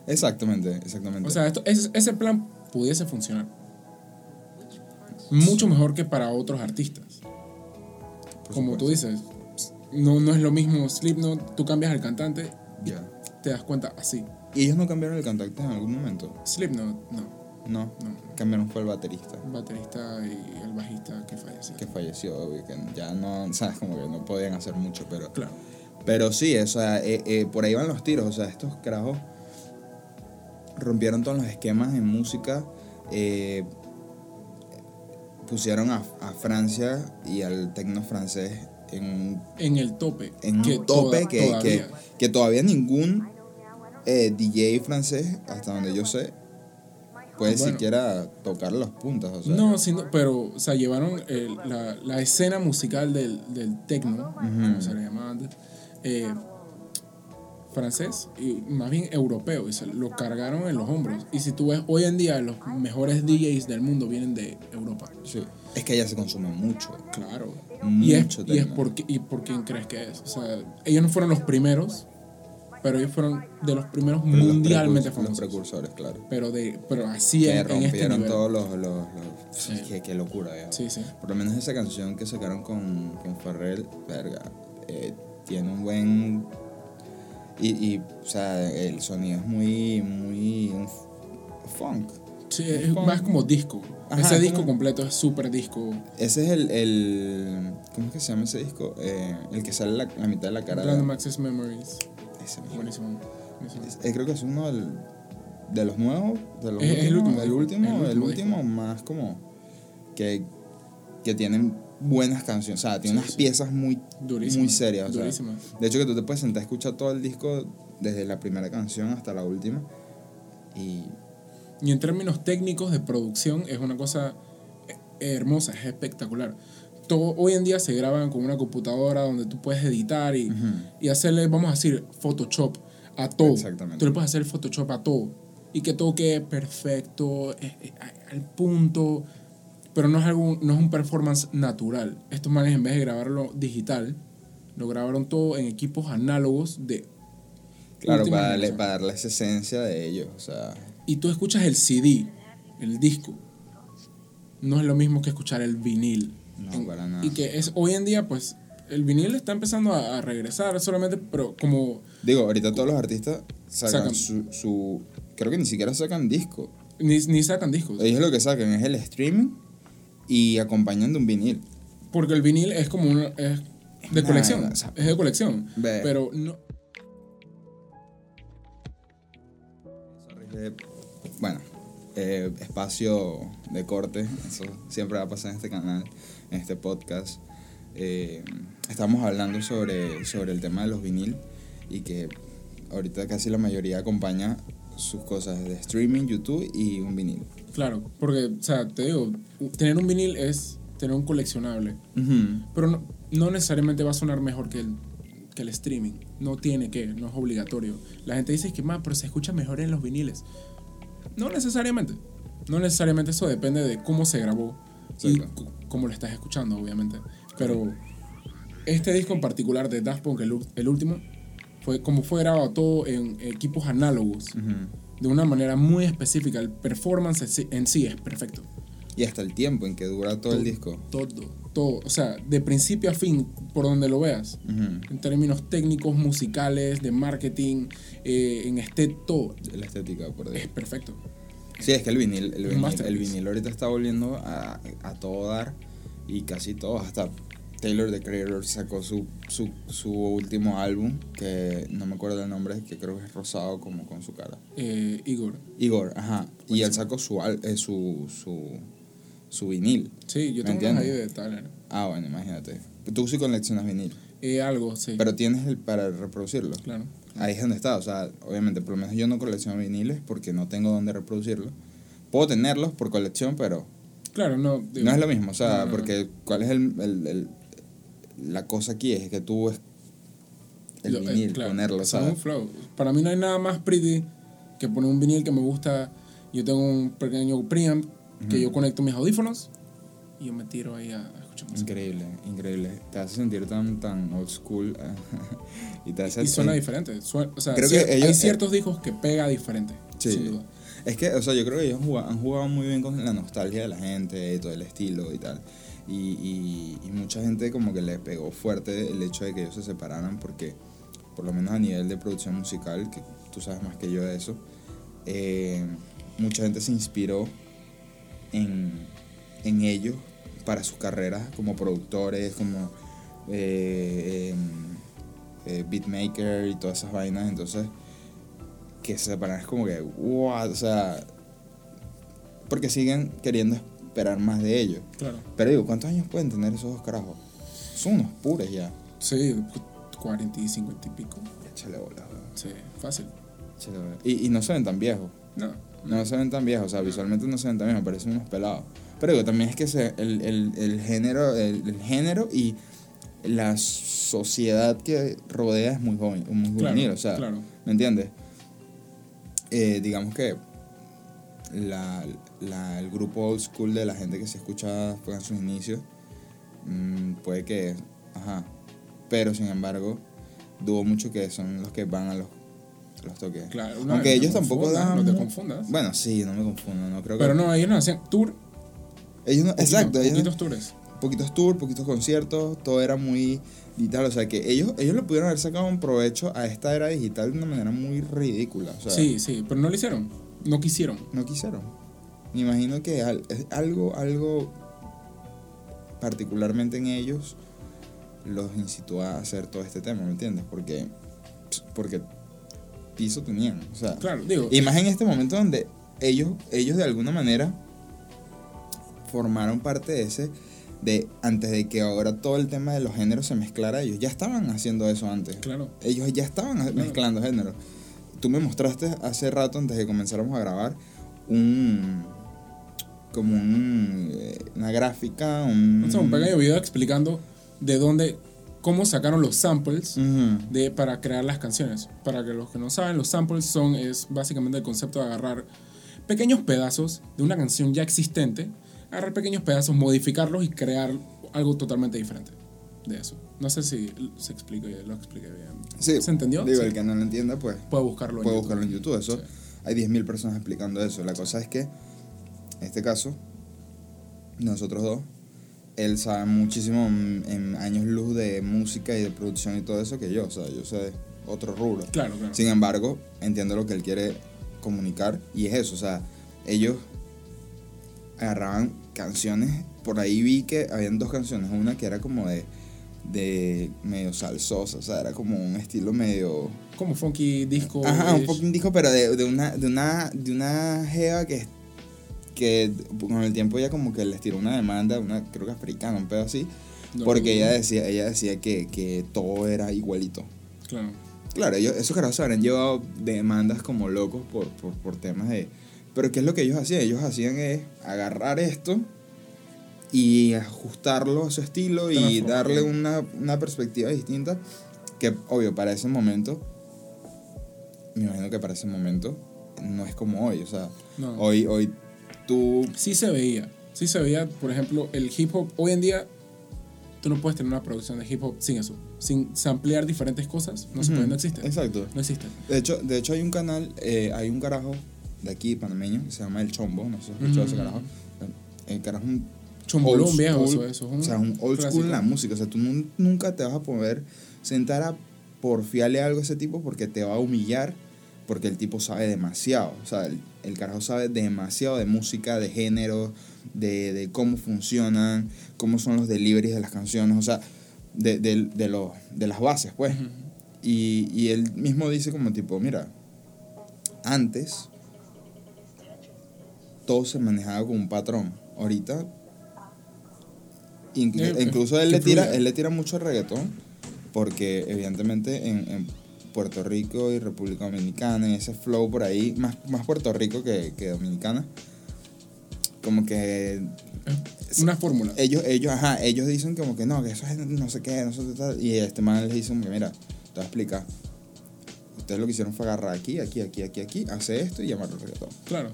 Exactamente, exactamente. O sea, esto, ese, ese plan pudiese funcionar. Mucho mejor que para otros artistas. Por Como tú supuesto. dices, no, no es lo mismo Slipknot, tú cambias al cantante, Ya. te das cuenta así. ¿Y ellos no cambiaron el cantante en algún momento? Slipknot, no. No. No. Cambiaron fue el baterista. El baterista y el bajista que falleció. Que falleció, obvio, que ya no, sabes, como que no podían hacer mucho, pero... Claro. Pero sí, o sea, eh, eh, por ahí van los tiros. O sea, estos carajos rompieron todos los esquemas en música. eh, pusieron a, a Francia y al tecno francés en, En el tope. en que un tope toda- que, que, todavía. que todavía ningún DJ francés, hasta donde yo sé, puede Bueno. siquiera tocar las puntas. O sea, No, sino, pero, o sea, llevaron el- la, la escena musical del, del techno, como se le llamaba antes, eh, francés y más bien europeo, y se lo cargaron en los hombros. Y si tú ves, hoy en día los mejores DJs del mundo vienen de Europa. sí. Es que allá se consume mucho. Claro. Mucho y es, y es techno. por, qué- ¿Y por quién crees que es? O sea, ellos no fueron los primeros, pero ellos fueron de los primeros Pero los mundialmente precurs- famosos. Los precursores, claro. pero, de, pero así que en, en este rompieron nivel. todos los... los, los- Sí. qué, qué locura, viejo. Sí, sí. Por lo menos esa canción que sacaron con, con Farrell, verga, eh, tiene un buen... Y, y, o sea, el sonido es muy, muy... funk. Sí, es Funk. más como disco. Ajá, Ese disco completo es súper disco. Ese es el, el... ¿Cómo es que se llama ese disco? Eh, el que sale la, la mitad de la cara. Random Access Memories. Buenísimo. buenísimo. Es- eh, creo que es uno del- de los nuevos, de los Es- es el últimos, último el último, el último más como que, que tienen buenas canciones, o sea, tiene Sí, unas sí. piezas muy, Durísimo. muy serias, o sea, Durísimo. de hecho que tú te puedes sentar a escuchar todo el disco desde la primera canción hasta la última y Y en términos técnicos de producción es una cosa eh, hermosa, es espectacular. Todo, hoy en día se graban con una computadora donde tú puedes editar y, y hacerle, vamos a decir, Photoshop a todo. Exactamente. Tú le puedes hacer Photoshop a todo. Y que todo quede perfecto, eh, eh, al punto. Pero no es, algo, no es un performance natural. Estos manes, en vez de grabarlo digital, lo grabaron todo en equipos análogos de. claro, para darle, para darle esa esencia de ellos, o sea, y tú escuchas el CD, el disco, no es lo mismo que escuchar el vinil. No, En- para nada. Y que es hoy en día, pues, el vinil está empezando a, a regresar solamente, pero como Digo, ahorita todos los artistas sacan, Sacan. Su, su- Creo que ni siquiera sacan disco. ni, ni sacan discos. Ellos lo que sacan es el streaming y acompañan de un vinil. Porque el vinil es como una. Es de colección. o sea, es de colección. Pero no. Bueno, eh, espacio de corte, eso siempre va a pasar en este canal, en este podcast. Eh, estamos hablando sobre, sobre el tema de los vinil y que ahorita casi la mayoría acompaña sus cosas de streaming, YouTube y un vinil. Claro. Porque, o sea, te digo, tener un vinil es tener un coleccionable. Ujú. Pero no, no necesariamente va a sonar mejor que el, que el streaming. No tiene que, no es obligatorio. La gente dice que más, pero se escucha mejor en los viniles. No necesariamente. No necesariamente eso depende de cómo se grabó y Exacto. c- cómo lo estás escuchando, obviamente. Pero este disco en particular de Daft Punk, el, último, fue como fue grabado todo en equipos análogos, de una manera muy específica. El performance en sí- en sí es perfecto. Y hasta el tiempo en que dura todo el disco. Todo, todo. O sea, de principio a fin, por donde lo veas. Ujú. En términos técnicos, musicales, de marketing, eh, en este, todo. La estética, por Es decir. perfecto. Sí, es que el vinil, el vinil, el vinil ahorita está volviendo a, a todo dar y casi todos, hasta Taylor the Creator sacó su, su, su último álbum, que no me acuerdo el nombre, que creo que es rosado como con su cara. Eh, Igor. Igor, ajá. Y él sacó su, eh, su, su, su vinil. Sí, yo ¿Me tengo unos ahí de Tyler. Ah, bueno, imagínate. Tú sí coleccionas vinil, Eh, algo, sí. pero tienes el para reproducirlo. claro. Ahí es donde está, o sea, obviamente, por lo menos yo no colecciono viniles porque no tengo dónde reproducirlos. Puedo tenerlos por colección, pero Claro, no. digo, no es lo mismo, o sea, no, no, no. porque ¿cuál es el, el- el- la cosa aquí? Es que tú es el eh, vinil, claro, ponerlo, ¿sabes? un flow. Para mí no hay nada más pretty que poner un vinil que me gusta. Yo tengo un pequeño preamp que yo conecto mis audífonos y yo me tiro ahí a, a escuchar música. Increíble, increíble. Te hace sentir tan, tan old school y te hace... Y suena eh, diferente. Suena- o sea, Creo cier- que ellos- hay ciertos discos que pega diferente. Sí. Sin duda. Es que, o sea, yo creo que ellos han jugado, han jugado muy bien con la nostalgia de la gente y todo el estilo y tal. Y, y, y mucha gente como que le pegó fuerte el hecho de que ellos se separaran porque, por lo menos a nivel de producción musical, que tú sabes más que yo de eso, eh, mucha gente se inspiró en, en ellos para sus carreras como productores, como eh, em, eh, beatmaker y todas esas vainas. Entonces, que se separan es como que, wow, o sea, porque siguen queriendo esperar más de ellos. Claro. Pero digo, ¿cuántos años pueden tener esos dos carajos? Son unos puros ya. Sí, 40 y 50 y pico. Échale bola. Sí, fácil. Échale bola. Y, y no se ven tan viejos. No. No se ven tan viejos, o sea, visualmente no se ven tan viejos, parecen unos pelados. Pero digo, también es que se, el, el, el género, el, el género y la sociedad que rodea es muy joven, muy Claro, juvenil, o sea, claro. ¿me entiendes? Eh, digamos que la, la- el grupo old school de la gente que se escucha fue en sus inicios, mm, puede que, ajá, pero sin embargo, dudo mucho que son los que van a los, los toques. Claro, no, Aunque no ellos tampoco dan... No te confundas. Bueno, sí, no me confundo, no creo que... Pero no, ellos no hacían tour. ellos no- poquito- exacto, ellos Poquitos tours. poquitos tours, poquitos conciertos, todo era muy digital, o sea que ellos, ellos le pudieron haber sacado un provecho a esta era digital de una manera muy ridícula, o sea, Sí, sí, pero no lo hicieron. No quisieron. no quisieron. Me imagino que algo, algo particularmente en ellos los incitó a hacer todo este tema, ¿me entiendes? Porque, porque piso tenían, o sea, Claro, digo. y más en este momento donde ellos, ellos de alguna manera formaron parte de ese, de antes de que ahora todo el tema de los géneros se mezclara, ellos ya estaban haciendo eso antes. Claro. Ellos ya estaban mezclando géneros. Tú me mostraste hace rato, antes de que comenzáramos a grabar, un como un, eh, una gráfica, un... O sea, un pequeño video explicando de dónde, cómo sacaron los samples Ujú. de, para crear las canciones. Para que los que no saben, los samples son, es básicamente el concepto de agarrar pequeños pedazos de una canción ya existente, agarrar pequeños pedazos, modificarlos y crear algo totalmente diferente de eso. No sé si se explique, lo expliqué bien. Sí, ¿Se entendió? Digo, Sí. el que no lo entienda, pues Puede buscarlo puede en buscarlo en YouTube. Eso, Sí. hay 10.000 personas explicando eso. La cosa es que, en este caso, nosotros dos, él sabe muchísimo en, años luz de música y de producción y todo eso que yo. O sea, yo sé otro rubro. Claro, claro. Sin embargo, entiendo lo que él quiere comunicar y es eso, o sea, ellos agarraban canciones, por ahí vi que habían dos canciones, una que era como de, de medio salsosa, o sea, era como un estilo medio... Como funky disco. Ajá, un poquito disco, pero de, de una, de una, de una jeva que, que con el tiempo ella como que les tiró una demanda, una, creo que africana, un pedo así, No, porque no, ella decía, ella decía que, que todo era igualito. Claro. Claro, ellos, esos carajos se habrán llevado demandas como locos por, por, por temas de... Pero ¿qué es lo que ellos hacían? Ellos hacían es agarrar esto y ajustarlo a su estilo y darle una, una perspectiva distinta que, obvio, para ese momento, me imagino que para ese momento no es como hoy. O sea, No. hoy, hoy tú... Sí se veía. Sí se veía, por ejemplo, el hip hop. Hoy en día, tú no puedes tener una producción de hip hop sin eso. Sin samplear diferentes cosas. No se puede, no existe. Exacto. No existe. De hecho, de hecho hay un canal, eh, hay un carajo de aquí, panameño, que se llama El Chombo, no sé si has escuchado ese Mm. carajo. El carajo es un Chombolón viejo, eso, eso es un o sea, un old clásico. school en la música. O sea, tú nun- nunca te vas a poder sentar a porfiarle algo a ese tipo porque te va a humillar, porque el tipo sabe demasiado. O sea, el, el carajo sabe demasiado de música, de género, de, de cómo funcionan, cómo son los deliveries de las canciones, o sea, de, de, de, de las bases, pues. Y, y él mismo dice como tipo, mira, antes todo se manejaba con un patrón. Ahorita Eh, incluso él que le tira, él le tira mucho reggaetón porque evidentemente en, en Puerto Rico y República Dominicana, en ese flow por ahí, más, más Puerto Rico que, que Dominicana, como que Es Una fórmula. ellos, ellos, ajá, ellos dicen como que no, que eso es no sé qué, no sé qué tal. Y este man les dice mira, te voy a explicar. Ustedes lo que hicieron fue agarrar aquí, aquí, aquí, aquí, aquí, hacer esto y llamarlo reggaetón. Claro.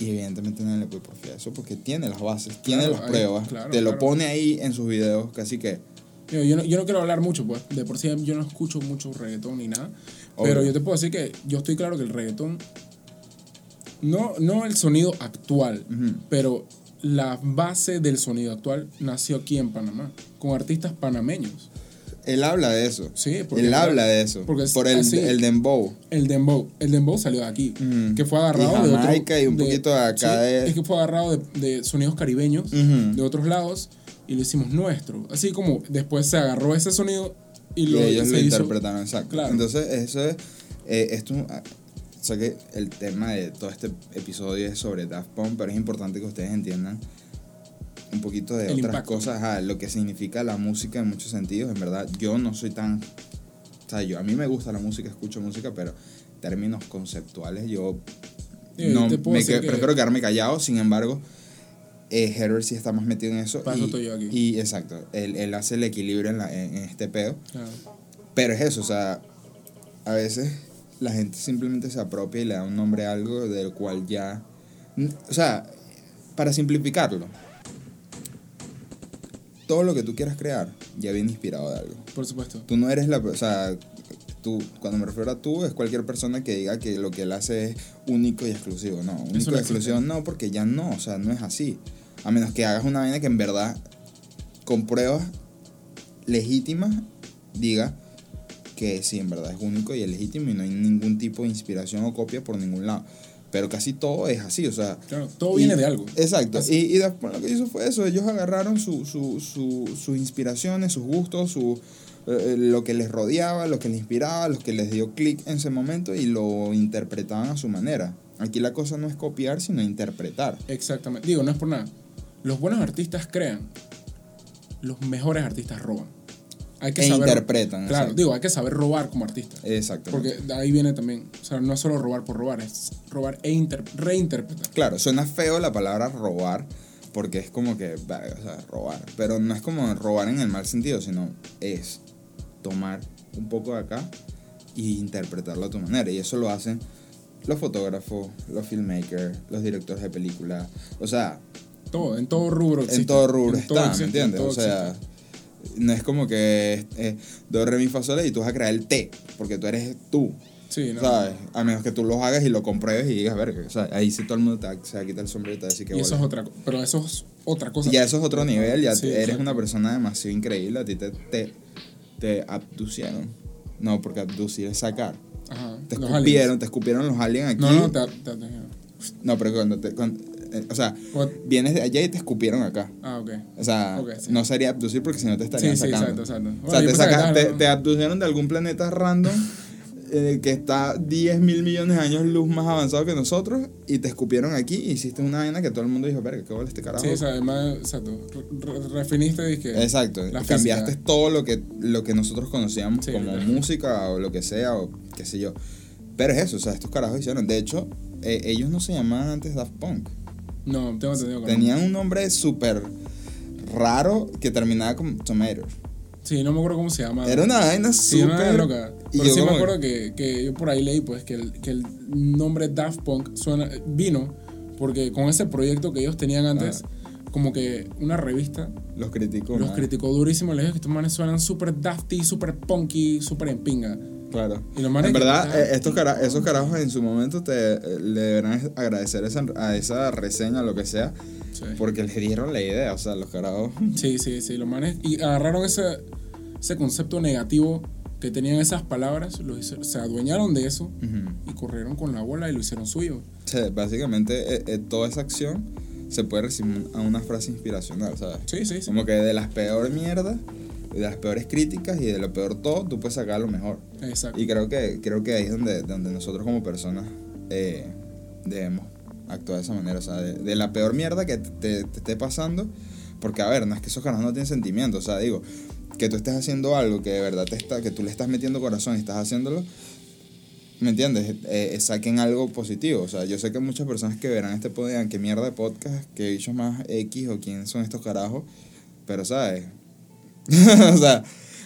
Y evidentemente nadie le puede porfiar eso porque tiene las bases, tiene Claro, las ahí- pruebas, claro, te lo claro. pone ahí en sus videos, casi que. Yo, yo no, yo no quiero hablar mucho, pues. De por sí yo no escucho mucho reggaetón ni nada. Obvio. Pero yo te puedo decir que yo estoy claro que el reggaetón. No, no el sonido actual, Ujú. pero la base del sonido actual nació aquí en Panamá, con artistas panameños. Él habla de eso. Sí, porque- Él habla de eso. porque por el, así. el dembow. El dembow, el dembow salió de aquí, Ujú. que fue agarrado Y de otro- y un de- poquito de acá sí, de- Es que fue agarrado de, de sonidos caribeños, Ujú. de otros lados, y lo hicimos nuestro. Así como después se agarró ese sonido y Y, lo, ellos lo hizo- interpretaron, exacto. Claro. Entonces, eso es. eh, esto, ah, o sea que el tema de todo este episodio es sobre Daft Punk, pero es importante que ustedes entiendan un poquito de El otras impacto. cosas, lo que significa la música en muchos sentidos. En verdad, yo no soy tan. O sea, yo, a mí me gusta la música, escucho música, pero en términos conceptuales, yo Sí, no, te puedo me que- prefiero quedarme callado. Sin embargo, eh, Herbert sí está más metido en eso. Para y, estoy yo aquí. y exacto, él, él hace el equilibrio en, la- en- en este pedo. Claro. Pero es eso, o sea, a veces la gente simplemente se apropia y le da un nombre a algo del cual ya... O sea, para simplificarlo, todo lo que tú quieras crear ya viene inspirado de algo. Por supuesto. Tú no eres la... O sea, tú, cuando me refiero a tú, es cualquier persona que diga que lo que él hace es único y exclusivo. No, único y exclusivo no, porque ya no, o sea, no es así. A menos que hagas una vaina que en verdad, con pruebas legítimas, diga que sí, en verdad es único y es legítimo y no hay ningún tipo de inspiración o copia por ningún lado. Pero casi todo es así, o sea... Claro, todo y- viene de algo. Exacto. Y, y después lo que hizo fue eso. Ellos agarraron su, su, su- sus inspiraciones, sus gustos, su, eh, lo que les rodeaba, lo que les inspiraba, lo que les dio clic en ese momento y lo interpretaban a su manera. Aquí la cosa no es copiar, sino interpretar. Exactamente. Digo, no es por nada. Los buenos artistas crean. Los mejores artistas roban. Hay que E saber. interpretan, Claro, exacto. digo, hay que saber robar como artista. Exacto. Porque de ahí viene también. O sea, no es solo robar por robar, es robar e inter- reinterpretar. Claro, suena feo la palabra robar, porque es como que, o sea, robar. Pero no es como robar en el mal sentido, sino es tomar un poco de acá y interpretarlo a tu manera. Y eso lo hacen los fotógrafos, los filmmakers, los directores de películas. O sea, Todo, en todo rubro existe. en todo rubro En todo está, existe, ¿me en entiendes? todo O sea, existe. no es como que eh, do, re, mi, fa, sol y tú vas a crear el T, porque tú eres tú. Sí, no. ¿Sabes? A menos que tú los hagas y lo compruebes y digas, ver, o sea, ahí sí todo el mundo te se va a quitar el sombrero y te va a decir que y eso es otra Pero eso es otra cosa. Ya eso es otro nivel, ya Sí, eres exacto. una persona demasiado increíble, a ti te, te, te abducieron. No, porque abducir es sacar. Ajá. Te escupieron, aliens. te escupieron los aliens aquí. No, no, te, te, te- No, pero cuando te. cuando- eh, o sea, What? vienes de allá y te escupieron acá. Ah, ok. O sea, sí. no sería abducir porque si no te estarían Sí, sí, sacando. exacto, exacto. O sea, te, que saca- te, te abducieron de algún planeta random eh, que está 10 mil millones de años luz más avanzado que nosotros y te escupieron aquí y hiciste una vaina que todo el mundo dijo, verga, ¿qué vale este carajo? Sí, o sea, además, exacto. Re- re- refiniste y que. Exacto, La cambiaste física. todo lo que, lo que nosotros conocíamos Sí, como música o lo que sea, o qué sé yo. Pero es eso, o sea, estos carajos hicieron. De hecho, eh, ellos no se llamaban antes Daft Punk. No, tengo entendido que no. Tenían un nombre súper raro que terminaba con Tomatoes. Sí, no me acuerdo cómo se llama. Era una vaina Sí, súper. loca. y Pero yo sí me acuerdo que, que yo por ahí leí pues que el, que el nombre Daft Punk suena, vino porque con ese proyecto que ellos tenían antes, como que una revista Los criticó. los man. criticó durísimo. Les dijo que estos manes suenan súper dafty, súper punky, súper en pinga. Claro. Y En verdad, eh, estos cara- esos carajos en su momento te eh, le deberán agradecer esa, a esa reseña, lo que sea, Sí. porque les dieron la idea. O sea, los carajos. Sí, sí, sí, los manes. Y agarraron ese, ese concepto negativo que tenían esas palabras, lo hizo- se adueñaron de eso Ujú. y corrieron con la bola y lo hicieron suyo. Sí, básicamente eh, eh, toda esa acción se puede resumir a una frase inspiracional, ¿sabes? Sí, sí, sí. Como que de las peores mierdas, de las peores críticas y de lo peor todo, tú puedes sacar lo mejor. Exacto. Y creo que, creo que ahí es donde, donde nosotros como personas eh, debemos actuar de esa manera. O sea, de, de la peor mierda que te, te esté pasando, porque a ver, no es que esos canales no tienen sentimiento, o sea, digo, que tú estés haciendo algo que de verdad te está, que tú le estás metiendo corazón y estás haciéndolo, ¿me entiendes? Eh, eh, saquen algo positivo. O sea, yo sé que muchas personas que verán este podcast qué mierda de podcast, que bichos más X o quién son estos carajos, pero sabes, o sea,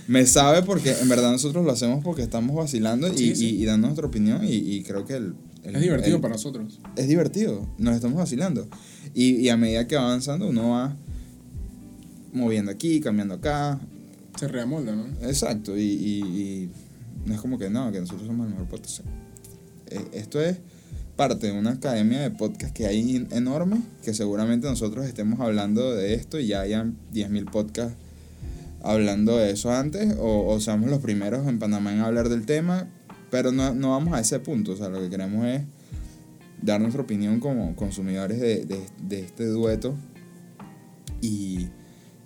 me sabe porque en verdad nosotros lo hacemos porque estamos vacilando y, Sí, sí. y- y dando nuestra opinión y, y creo que el, el- es divertido el- para nosotros. es divertido, nos estamos vacilando. Y, y a medida que va avanzando uno va moviendo aquí, cambiando acá. Se reamolda, ¿no? Exacto, y, no es como que no, que nosotros somos el mejor podcast. Eh, Esto es parte de una academia de podcast que hay en- enorme, que seguramente nosotros estemos hablando de esto y ya hayan 10.000 podcasts hablando de eso antes, o, o seamos los primeros en Panamá en hablar del tema, pero no, no vamos a ese punto, o sea, lo que queremos es dar nuestra opinión como consumidores de, de- de este dueto y,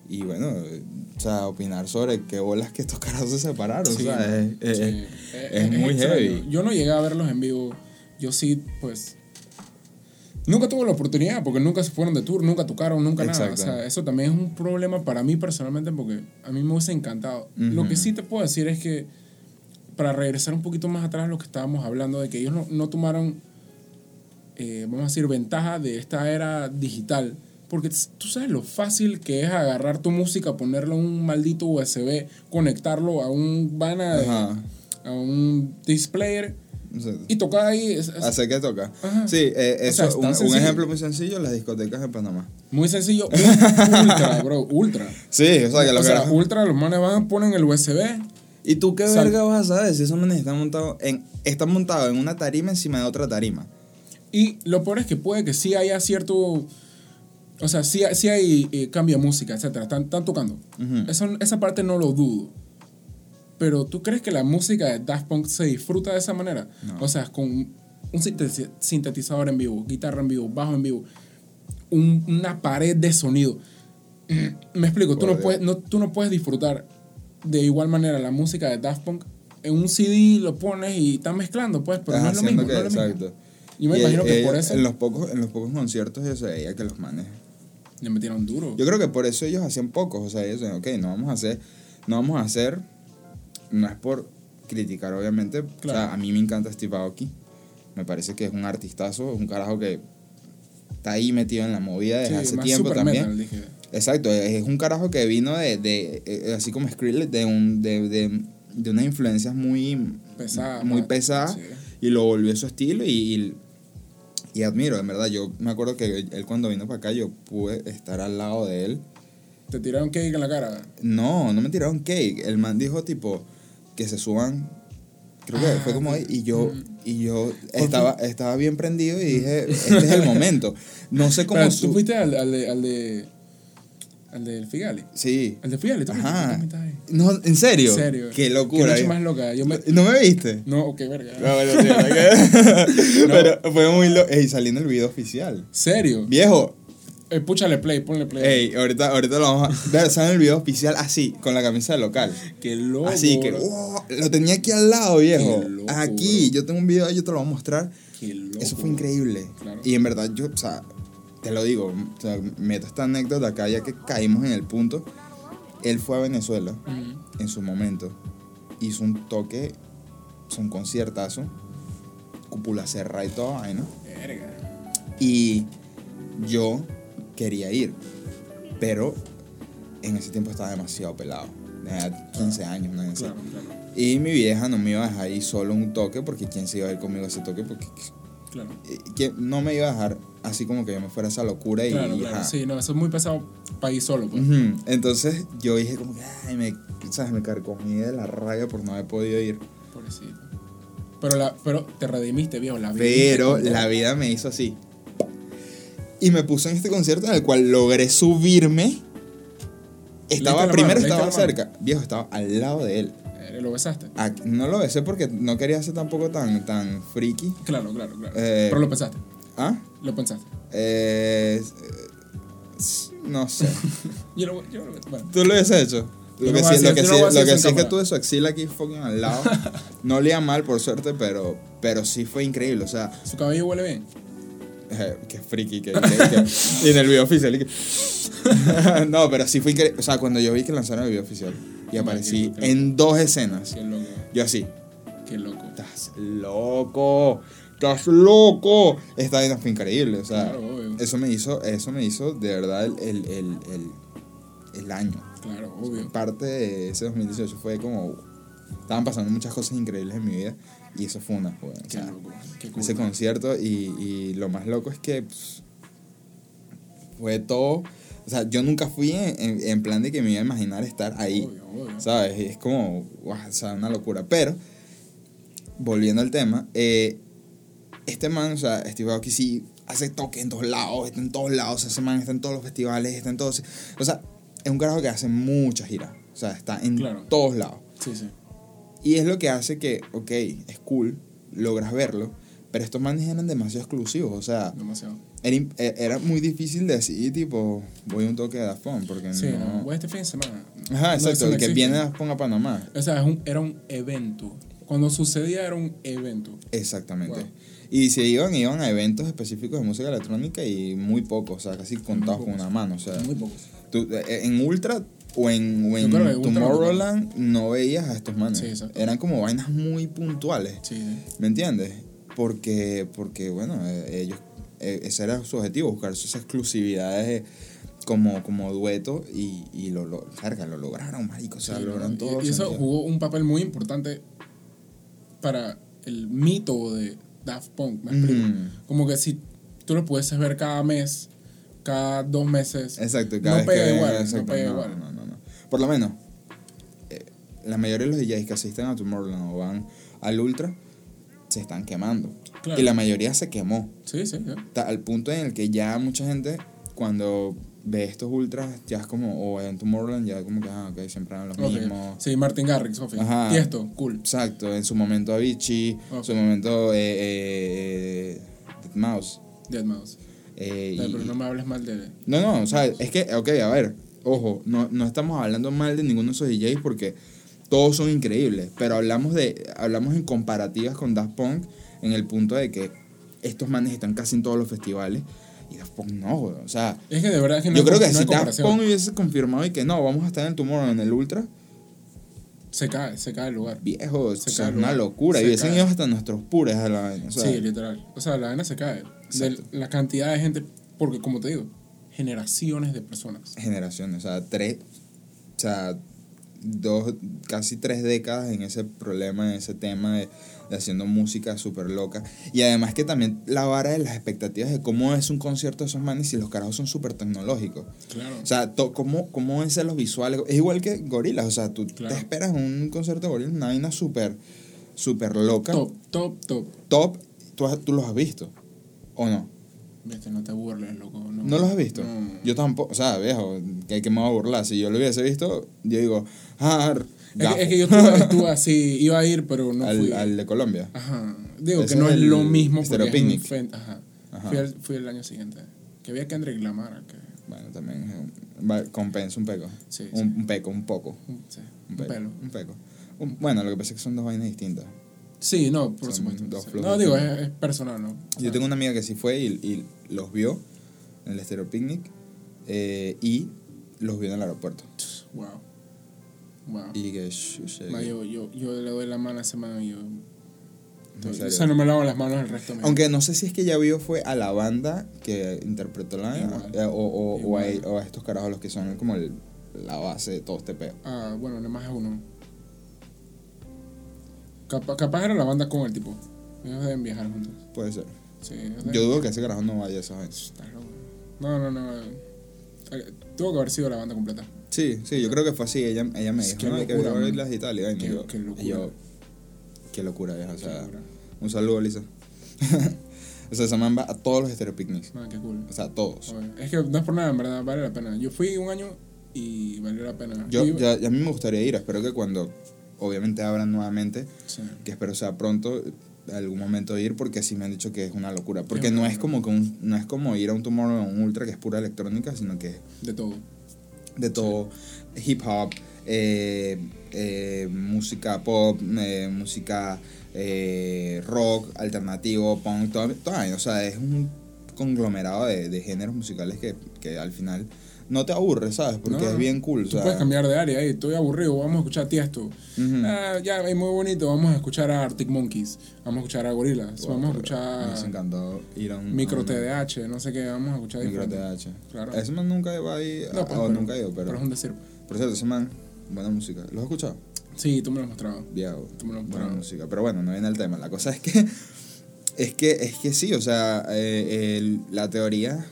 y bueno, o sea, opinar sobre qué bolas que estos carajos se separaron, Sí, o sea, es, es- sí. es- es muy extraño. heavy. Yo no llegué a verlos en vivo. Yo sí, pues. Nunca tuve la oportunidad porque nunca se fueron de tour, nunca tocaron, nunca nada. O sea, eso también es un problema para mí personalmente porque a mí me hubiese encantado. Lo que sí te puedo decir es que, para regresar un poquito más atrás lo que estábamos hablando, de que ellos no, no tomaron, eh, vamos a decir, ventaja de esta era digital. Porque tú sabes lo fácil que es agarrar tu música, ponerlo en un maldito USB, conectarlo a un Ajá. a un displayer o sea, y tocar ahí. Es, es hacer que toca. Ajá. Sí, eh, O eso, sea, es un, ejemplo muy sencillo, las discotecas de Panamá. muy sencillo. ultra, bro, ultra. Sí, o sea, que lo o que sea, ultra, los manes van, ponen el USB. ¿Y tú qué Sal- verga vas a saber si esos manes están montados en, están montados en una tarima encima de otra tarima? Y lo peor es que puede que sí haya cierto. O sea, sí, sí hay eh, cambio de música, etcétera. Están, están tocando. Eso- esa parte no lo dudo. Pero ¿tú crees que la música de Daft Punk se disfruta de esa manera? No. O sea, con un sinteti- sintetizador en vivo, guitarra en vivo, bajo en vivo, un- una pared de sonido. Me explico, tú no, puedes, no, tú no puedes disfrutar de igual manera la música de Daft Punk. En un CD lo pones y estás mezclando, pues, pero Estás no es lo mismo. que- no es lo mismo. exacto. Yo me Y imagino que ellos- por eso En los pocos, en los pocos conciertos yo veía que los manes. le metieron duro. Yo creo que por eso ellos hacían pocos. O sea, ellos decían, ok, no vamos a hacer. No vamos a hacer. No es por criticar, obviamente. O Claro. sea, a mí me encanta Steve Aoki. Me parece que es un artistazo, es un carajo que está ahí metido en la movida desde Sí, hace tiempo también. metal, dije. Exacto, es un carajo que vino de, de eh, así como Skrillex, de, un, de, de, de unas influencias muy, Pesada, muy pesadas Sí. y lo volvió a su estilo y, y, y admiro, en verdad, yo me acuerdo que él cuando vino para acá yo pude estar al lado de él. Te tiraron cake en la cara. No, no me tiraron cake, el man dijo tipo que se suban, Creo que Ah, fue como ahí. Y yo, y yo estaba, estaba bien prendido y dije, este es el momento. No sé cómo... Pero, ¿Tú fuiste al, al de. Al de. Al del Figali? Sí. Al de Figali, ¿tú? Ajá. ¿Tú también estás ahí? No, ¿en serio? En serio. Qué locura. Qué noche más loca. Yo me. ¿No me viste? No, qué verga. No, bueno, sí, ¿verdad que- Pero fue muy loco. Ey, saliendo el video oficial. ¿Serio? Viejo, Eh, púchale play, ponle play. ey, ahorita, ahorita lo vamos a ver, sale el video oficial así, con la camisa del local. Qué loco. Así que, wow, lo tenía aquí al lado, viejo. Qué loco, Aquí, bro. yo tengo un video, yo te lo voy a mostrar. Qué loco. Eso fue increíble. Claro. Y en verdad, yo, o sea, te lo digo, o sea, meto esta anécdota acá ya que caímos en el punto. Él fue a Venezuela en su momento, hizo un toque, hizo un conciertazo, cúpula cerrada y toda vaina. Verga. Y yo quería ir, pero en ese tiempo estaba demasiado pelado. Tenía 15 años, no. Claro, claro. Y mi vieja no me iba a dejar ir solo un toque, porque quién se iba a ir conmigo a ese toque, porque Claro. eh, no me iba a dejar así como que yo me fuera a esa locura y, Claro, claro. Sí, no, eso es muy pesado para ir solo, pues. Entonces yo dije como que, ay, me, ¿sabes? me carcomí de la rabia por no haber podido ir. Pobrecito. Pero, la, pero te redimiste, viejo. La viviste Pero la vida me hizo así. Y me puso en este concierto en el cual logré subirme. Estaba, primero estaba cerca. Viejo, estaba al lado de él. Eh, ¿Lo besaste? Ah, No lo besé porque no quería ser tampoco tan, tan friki. Claro, claro, claro. Eh, pero lo pensaste. ¿Ah? Lo pensaste. Eh, eh, no sé. Yo lo, yo lo, bueno. ¿Tú lo hubiese hecho? Lo que sí, lo que sí, lo que sí es que tuve su axila aquí fucking al lado. No olía mal, por suerte, pero, pero sí fue increíble. O sea, Su cabello huele bien. qué friki que, que- que- Y en el video oficial. y que- no, pero sí fue increíble. O sea, cuando yo vi que lanzaron el video oficial y aparecí en dos escenas, Qué loco. yo así. Qué loco. Estás loco. Estás loco. Esta vaina fue increíble. O sea, Claro, eso me hizo, eso me hizo de verdad el, el, el, el, el año. Claro, obvio. parte de ese 2018 fue como estaban pasando muchas cosas increíbles en mi vida y eso fue una joda, o Qué sea, loco. Qué cool. ese concierto y, y lo más loco es que pues, fue todo o sea yo nunca fui en, en- en plan de que me iba a imaginar estar ahí Obvio, obvio. sabes y es como guau, o sea una locura pero volviendo al tema eh, este man o sea Steve Aoki sí hace toque en todos lados está en todos lados ese man está en todos los festivales está en todos o sea es un carajo que hace muchas giras o sea está en Claro. todos lados Sí, sí. Y es lo que hace que, ok, es cool, logras verlo, pero estos manes eran demasiado exclusivos, o sea, Demasiado. era, e- era muy difícil decir, tipo, voy a un toque de Daft Punk, porque Sí, no... Voy este fin de semana. Ajá, No, exacto, no el que viene de Daft Punk a Panamá. O sea, es un, era un evento. Cuando sucedía era un evento. Exactamente. Wow. Y si iban, iban a eventos específicos de música electrónica y muy pocos, o sea, casi contados con una mano, o sea, Muy pocos. tú- eh, en Ultra o en, o Tomorrowland no veías a estos manes. Sí. Eran como vainas muy puntuales. Sí, sí. ¿Me entiendes? Porque, porque bueno, eh, ellos, eh, ese era su objetivo, buscar sus exclusividades eh, como, como dueto y, y lo, lo, carga, lo lograron, marico, o sea, Sí, lograron todo. Y, eso jugó un papel muy importante para el mito de Daft Punk. ¿me explico? Mm. Como que si tú lo pudieses ver cada mes, cada dos meses, Exacto, cada no vez pega que igual, no pega no, igual. no. Por lo menos, eh, la mayoría de los DJs que asisten a Tomorrowland o van al Ultra se están quemando. Claro. Y la mayoría se quemó. Sí, sí, al punto en el que ya mucha gente, cuando ve estos ultras, ya es como, o en Tomorrowland, ya como que, ah, ok, siempre eran los Ok. mismos. Sí, Martin Garrix, Sofi. Ajá. Y esto, cool. Exacto, en su momento Avicii, en Ok. su momento eh, eh, Dead Mouse. Dead Mouse. eh, y- Pero no me hables mal de. no, no, o sea, es que, ok, a ver, ojo, no, no estamos hablando mal de ninguno de esos DJs porque todos son increíbles, pero hablamos de hablamos en comparativas con Daft Punk en el punto de que estos manes están casi en todos los festivales y Daft Punk no, güey, o sea, Es que de verdad es que no yo creo que no si Daft. Punk hubiese confirmado y que no, vamos a estar en el Tomorrow en el Ultra, Se cae, se cae el lugar. viejo, o Se sea, cae es una locura, y hubiesen ido hasta nuestros pures a la vaina, o sea, sí, literal. O sea, la vaina se cae. De la cantidad de gente, porque como te digo, generaciones de personas. generaciones, o sea, tres, o sea, dos, casi tres décadas en ese problema, en ese tema de, de haciendo música súper loca. Y además que también la vara de las expectativas de cómo es un concierto de esos manes y los carajos son súper tecnológicos. Claro. O sea, to- cómo, cómo es los visuales. Es igual que Gorilas, o sea, tú Claro. te esperas un concierto de Gorilas, una vaina súper súper loca. Top, top, top. Top, ¿tú, tú los has visto? ¿O no? Viste, no te burles, loco. No, ¿No los has visto? No. Yo tampoco, o sea, viejo, que, que me voy a burlar. Si yo lo hubiese visto, yo digo, ah, Es que, es que yo estuve, estuve así, iba a ir, pero no al, fui. al de Colombia. Ajá. Digo Ese que no es el lo mismo porque es un Ajá. Ajá. Fui, al- fui el año siguiente. Que había Kendrick Lamar. Que, Bueno, también un- va- compensa un peco. Sí, un, sí. un peco, un poco. un, sí, Un, un peco, pelo. Un peco. Un- bueno, lo que pasa es que son dos vainas distintas. Sí, no, por Son supuesto. No, digo, es, es personal, ¿no? Yo tengo una amiga que sí fue y, y los vio en el Stereo Picnic eh, y los vio en el aeropuerto. Wow. Wow. Y que, yo, yo, yo le doy la mano a ese man y yo. o sea, no me lavo las manos el resto. de. Aunque no sé si es que ya vio fue a la banda que interpretó la Igual. eh, o, o, o a, Igual. o a estos carajos los que son como el- la base de todo este peo. Ah, bueno, nada más es uno. Capa- capaz era la banda con el tipo. Ellos deben viajar juntos. Puede ser. Sí, Yo dudo que ese carajo no vaya a loco. No, no, no. Tuvo que haber sido la banda completa. Sí, sí, yo creo que fue así. Ella, ella me dijo, que "No, hay que locura, ver las y tal. Y, vaina". Qué- yo, qué locura. yo, qué locura, vieja. O sea, Locura. un saludo, Lisa. o sea, esa man va a todos los estereopicnics. Man, qué cool. O sea, a todos. Oye, Es que no es por nada, en verdad, vale la pena. Yo fui un año y valió la pena. Yo, Y- ya, ya a mí me gustaría ir. Espero que cuando, obviamente, abran nuevamente, Sí. que espero sea pronto, algún momento ir, porque sí me han dicho que es una locura. Porque no es como que un- no es como ir a un Tomorrow o un Ultra, que es pura electrónica, sino que De todo. de todo, hip hop, eh, eh, música pop, eh, música rock, alternativo, punk, todo, todo, o sea, es un conglomerado de, de géneros musicales que, que al final no te aburre, ¿sabes? Porque No, es bien cool, Tú puedes cambiar de área. Ey, estoy aburrido, vamos a escuchar Tiesto. Ujú. Ah, ya, es muy bonito. Vamos a escuchar a Arctic Monkeys. Vamos a escuchar a Gorillaz. Wow, vamos a escuchar Me encantó ir a un... Micro TDH. No sé qué. Vamos a escuchar Micro diferente. TH. Claro. Ese man nunca va a ir, No, pues, o pero- nunca ido, pero... Pero es un decir. Por cierto, ese man, buena música. ¿Lo has escuchado? Sí, tú me lo has mostrado. Viejo, Tú me lo has buena música. Pero bueno, no viene el tema. La cosa es que, es que, es que sí, o sea, eh, el- la teoría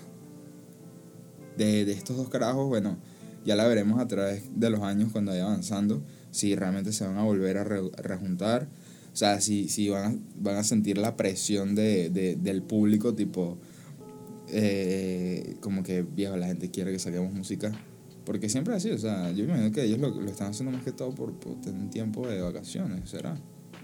de, de estos dos carajos, bueno, ya la veremos a través de los años cuando vaya avanzando, si realmente se van a volver a re- rejuntar, o sea, si, si van, a, van a sentir la presión de, de- del público, tipo, eh, como que, viejo, la gente quiere que saquemos música. Porque siempre así, o sea, yo imagino que ellos lo, lo están haciendo más que todo por, por tener tiempo de vacaciones, ¿será?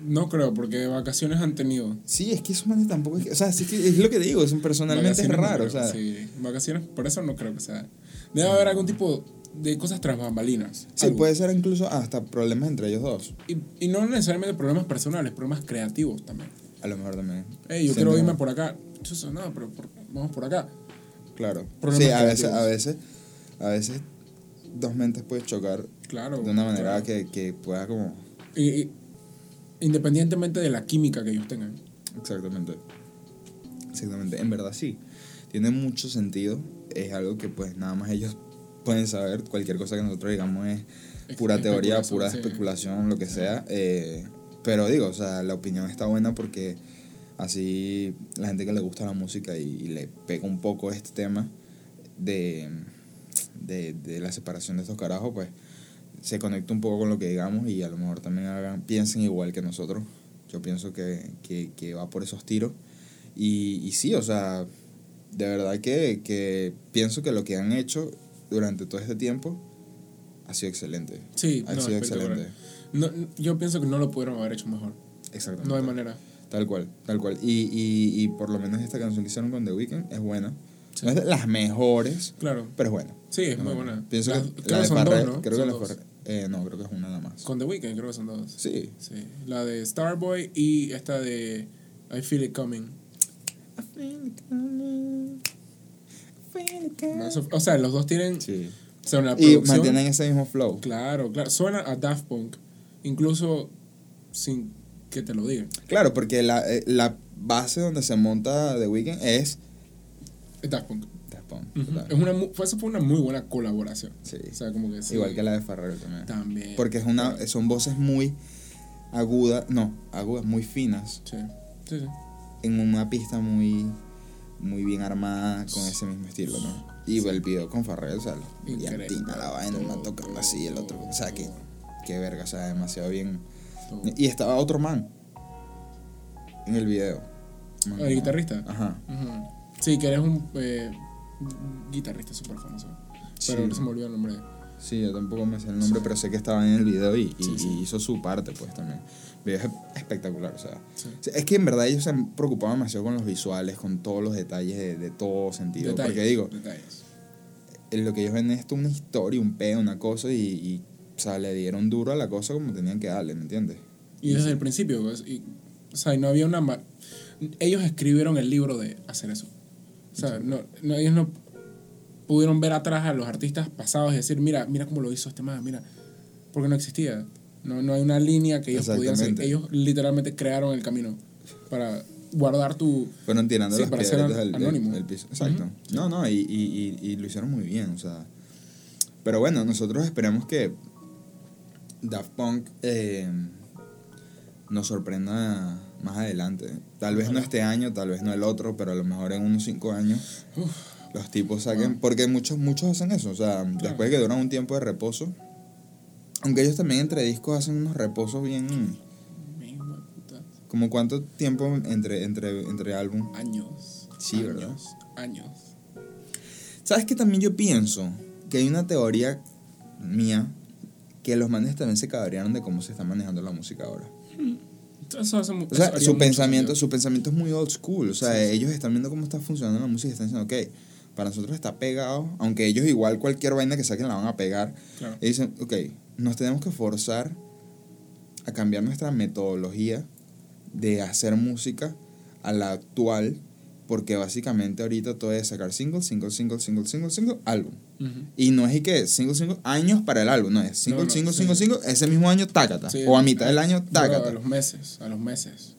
No creo, porque vacaciones han tenido. Sí, es que eso man, tampoco es que, o sea, sí que es lo que digo, es, personalmente es Vacaciones no raro, o creo, sea, Sí, vacaciones, por eso no creo que sea. Debe haber algún tipo de cosas tras bambalinas. sí, algo. puede ser incluso hasta problemas entre ellos dos, Y, y no necesariamente problemas personales, problemas creativos también. a lo mejor también. Hey, yo quiero irme por acá. Chuzo, no, pero por- vamos por acá. Claro, Problemas sí, a veces, a veces, a veces dos mentes pueden chocar Claro. de una manera claro. que, que pueda como, Y- y independientemente de la química que ellos tengan. exactamente, exactamente, en verdad sí, tiene mucho sentido, es algo que pues nada más ellos pueden saber, cualquier cosa que nosotros digamos es pura teoría, pura sí. especulación, lo que sea. eh, pero digo, o sea, la opinión está buena porque así la gente que le gusta la música y, y le pega un poco este tema de, de, de la separación de estos carajos, pues se conecta un poco con lo que digamos y a lo mejor también hagan, piensen igual que nosotros. Yo pienso que, que, que va por esos tiros. Y, y sí, o sea, de verdad que, que pienso que lo que han hecho durante todo este tiempo ha sido excelente. Sí, Ha no, sido excelente. No, yo pienso que no lo pudieron haber hecho mejor. Exactamente. No hay manera. Tal cual, tal cual. Y, y, y por lo menos esta canción que hicieron con The Weeknd es buena. Sí. No es de las mejores, Claro. pero es buena. Sí, es Es muy buena. Pienso Las- que la de son Farrell, dos, ¿no? creo Son que la dos. Farrell- eh, no, creo que es una nada más. Con The Weeknd creo que son dos. Sí. Sí. La de Starboy y esta de I Feel It Coming. No, eso- o sea, los dos tienen. Sí. O sea, la Y mantienen ese mismo flow. Claro, claro. Suena a Daft Punk. Incluso sin que te lo digan. Claro, porque la, eh, la base donde se monta The Weeknd Es Daft Punk. Es una, fue, eso fue una muy buena colaboración. Sí. O sea, como que sí. Igual que la de Farrell también. También. Porque es una, son voces muy agudas, no, agudas, muy finas, Sí. Sí, sí. en una pista muy, muy bien armada con ese mismo estilo, ¿no? Y el video con Farrell, o sea, la vaina, Todo, tocando así, el otro, o sea, que, qué verga, o sea, demasiado bien. Todo. Y estaba otro man, en el video. ¿El guitarrista? Ajá. Sí, que eres un eh, guitarrista súper famoso. Pero Sí. no se me olvidó el nombre. Sí, yo tampoco me sé el nombre, pero sé que estaba en el video y, y- Sí, sí. y hizo su parte, pues también. El video es espectacular, o sea. Sí. Sí, Es que en verdad ellos se han preocupado demasiado con los visuales, con todos los detalles de, de todo sentido. Detalles, Porque digo, detalles. en lo que ellos ven es esto una historia, un pedo, una cosa, y, y, o sea, le dieron duro a la cosa como tenían que darle, ¿me entiendes? Y desde el principio, pues, y- o sea, y no había una... Ellos escribieron el libro de hacer eso. O sea, no, no- ellos no pudieron ver atrás a los artistas pasados y decir, mira, mira cómo lo hizo este man, mira, porque no existía. No, no hay una línea que ellos pudieran. Exactamente. Ellos literalmente crearon el camino para guardar tu... Fueron tirando Sí, las para ser piedritas del, del- del piso. Exacto. Ujú, sí. No, no, y, y, y, y lo hicieron muy bien, o sea. Pero bueno, nosotros esperemos que Daft Punk eh, nos sorprenda más adelante. Tal vez no este año, tal vez no el otro, pero a lo mejor en unos cinco años Uf, los tipos saquen. Porque muchos, muchos hacen eso, o sea, después de que duran un tiempo de reposo. Aunque ellos también entre discos hacen unos reposos bien. como cuánto tiempo entre, entre, entre álbum. Años. Sí, años, ¿verdad? Años. ¿Sabes que también yo pienso que hay una teoría mía que los manes también se cabrearon de cómo se está manejando la música ahora? Eso hace mu- O sea, eso haría su pensamiento, su pensamiento es muy old school. O sea, Sí, sí. ellos están viendo cómo está funcionando la música y están diciendo, ok, para nosotros está pegado, aunque ellos igual cualquier vaina que saquen la van a pegar. Claro. Y dicen, ok, nos tenemos que forzar a cambiar nuestra metodología de hacer música a la actual, porque básicamente ahorita todo es sacar single, single, single, single, single, single, álbum. Ujú. Y no es y que single, single, años para el álbum, no es single, No, no, single, sí. single, single, ese mismo año, tácata. Sí, o a mitad del año, bro, tácata. a los meses, a los meses.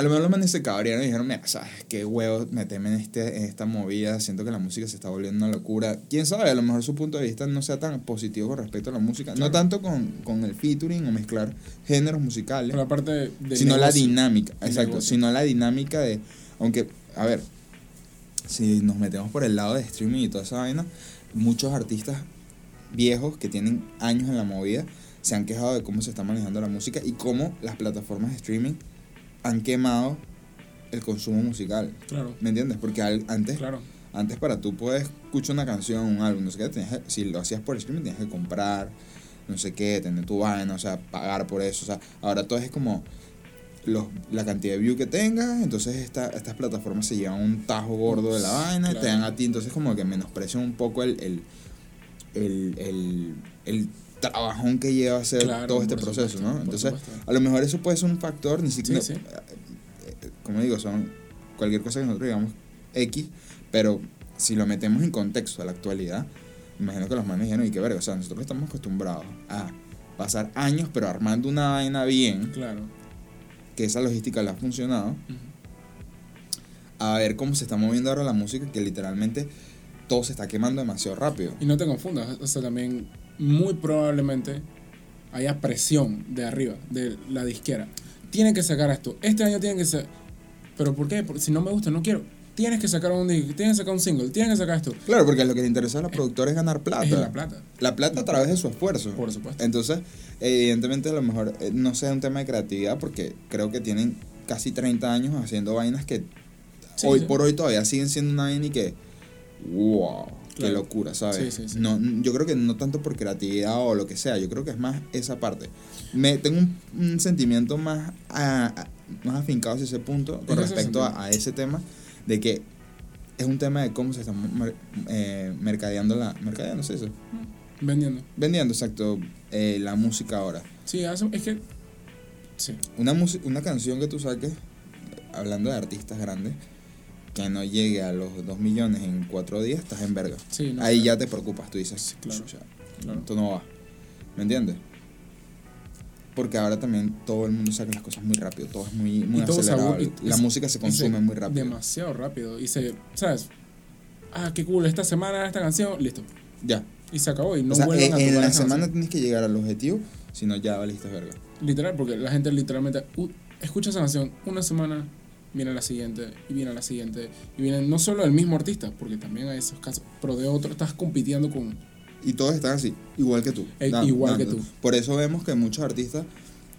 A lo mejor los manes se cabrearon y dijeron, mira, sabes, qué huevo meterme en, este, en esta movida, siento que la música se está volviendo una locura. Quién sabe, a lo mejor su punto de vista no sea tan positivo con respecto a la música. No Claro. tanto con, con el featuring o mezclar géneros musicales, Pero aparte de, sino la negocio, dinámica, el exacto, negocio. sino la dinámica de, aunque, a ver, si nos metemos por el lado de streaming y toda esa vaina, muchos artistas viejos que tienen años en la movida se han quejado de cómo se está manejando la música y cómo las plataformas de streaming han quemado el consumo musical. Claro, ¿Me entiendes? Porque al- antes, claro. antes para tú poder escuchar una canción, un álbum, no sé qué, tenías si lo hacías por streaming tenías que comprar, no sé qué, tener tu vaina, o sea, pagar por eso. O sea, ahora todo es como los, la cantidad de view que tengas, entonces esta, estas plataformas se llevan un tajo gordo de la vaina y te Claro. dan a ti, entonces como que menosprecian un poco el, el, el, el, el trabajón que lleva hacer Claro, todo este proceso, supuesto, ¿no? Entonces, supuesto. a lo mejor eso puede ser un factor, ni siquiera, Sí, sí. eh, como digo, son cualquier cosa que nosotros digamos X, pero si lo metemos en contexto a la actualidad, imagino que los manes dijeron, y qué verga, o sea, nosotros estamos acostumbrados a pasar años, pero armando una vaina bien, Claro. Que esa logística le ha funcionado, a ver cómo se está moviendo ahora la música, que literalmente todo se está quemando demasiado rápido. Y no te confundas, o sea, también muy probablemente haya presión de arriba, de la disquera. Tienen que sacar esto. Este año tienen que ser. ¿Pero por qué? Porque si no me gusta, no quiero. Tienes que sacar un disco, tienes que sacar un single, tienes que sacar esto. Claro, porque lo que le interesa a los productores es ganar plata. Es la plata, La plata a través de su esfuerzo. por supuesto. Entonces, evidentemente a lo mejor eh, no sea un tema de creatividad porque creo que tienen casi 30 años haciendo vainas que Sí, hoy sí. por hoy todavía siguen siendo una vaina y que wow, qué Claro. locura, ¿sabes? Sí, sí, sí. No, yo creo que no tanto por creatividad o lo que sea, yo creo que es más esa parte. Me tengo un, un sentimiento más a- a- más afincado hacia ese punto con respecto a ese tema de que es un tema de cómo se está mer- eh, mercadeando la mercadeando, ¿sí eso? Vendiendo. Vendiendo, exacto, eh, la música ahora. Sí, es que. Sí. Una, una canción que tú saques, hablando de artistas grandes, que no llegue a los 2 millones en 4 días, estás en verga. Sí, no, Ahí claro. ya te preocupas, tú dices, claro, "Chucha, claro. esto no va. ¿Me entiendes? Porque ahora también todo el mundo saca las cosas muy rápido, todo es muy, muy Y acelerado. y- la y- música se consume muy rápido. Demasiado rápido. Y se. ¿Sabes? Ah, qué cool, esta semana esta canción, listo. Ya. Y se acabó. Y no o sea, vuelven en, a en tocar la esa semana canción. tienes que llegar al objetivo, si no ya valiste verga. Literal, porque la gente literalmente uh, escucha esa canción una semana, viene la siguiente, y viene la siguiente, y viene no solo el mismo artista, porque también hay esos casos, pero de otro estás compitiendo con... Y todos están así, igual que tú. Eh, igual que tú. Por eso vemos que muchos artistas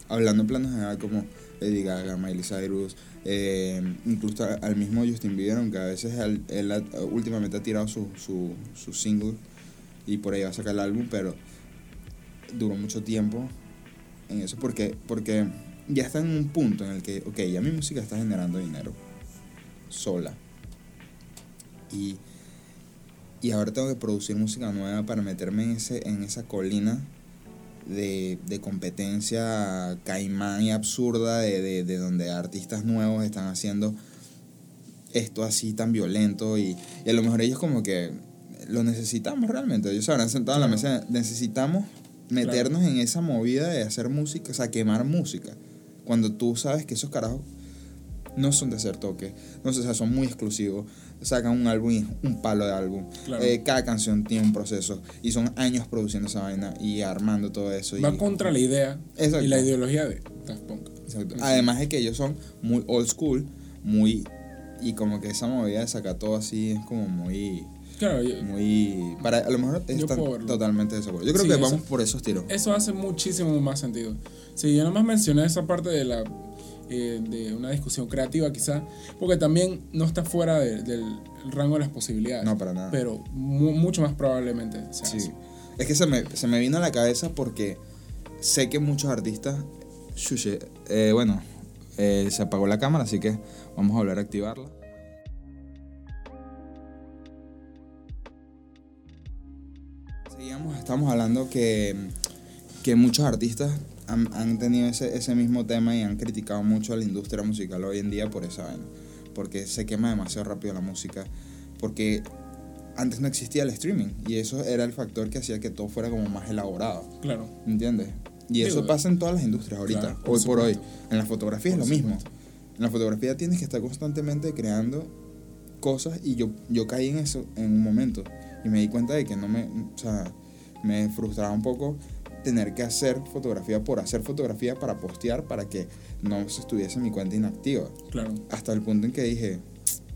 hablando en plano general como Lady Gaga, Miley Cyrus, eh, incluso al mismo Justin Bieber, aunque a veces él, él ha- últimamente ha tirado su, su, su single y por ahí va a sacar el álbum, pero duró mucho tiempo en eso porque, porque ya está en un punto en el que, ok, ya mi música está generando dinero sola. Y, y ahora tengo que producir música nueva para meterme en, ese, en esa colina de, de competencia caimán y absurda de, de, de donde artistas nuevos están haciendo esto así tan violento y, y a lo mejor ellos como que lo necesitamos realmente. Ellos se habrán sentado en la mesa, necesitamos meternos en esa movida de hacer música, o sea, quemar música. Cuando tú sabes que esos carajos no son de hacer toque, no sé, o sea, son muy exclusivos. Sacan un álbum y es un palo de álbum. Claro. Eh, cada canción tiene un proceso y son años produciendo esa vaina y armando todo eso. y- Va contra la idea Exacto. y la ideología de Daft Punk. Exacto. Además de que ellos son muy old school, muy. Y como que esa movida de sacar todo así es como muy. Claro, yo- Muy. Para, a lo mejor están totalmente de desacuerdo. Yo creo Sí, que eso- vamos por esos tiros. eso hace muchísimo más sentido. Sí, yo nomás mencioné esa parte de la eh, de una discusión creativa quizá, porque también no está fuera de- del rango de las posibilidades. No, para nada. Pero mu- mucho más probablemente sea Sí. así. Es que se me, se me vino a la cabeza porque sé que muchos artistas. Eh, bueno, eh, se apagó la cámara, así que vamos a volver a activarla. Seguíamos, estamos hablando que, que muchos artistas han, han tenido ese, ese mismo tema y han criticado mucho a la industria musical hoy en día por esa vaina. Porque se quema demasiado rápido la música. Porque antes no existía el streaming y eso era el factor que hacía que todo fuera como más elaborado. Claro. ¿Entiendes? Y eso Digo, pasa en todas las industrias ahorita, claro, por hoy por hoy. supuesto. En la fotografía Por es lo mismo. supuesto. En la fotografía tienes que estar constantemente creando cosas y yo, yo caí en eso en un momento y me di cuenta de que no me, o sea, me frustraba un poco tener que hacer fotografía por hacer fotografía para postear para que no se estuviese mi cuenta inactiva. Claro. Hasta el punto en que dije,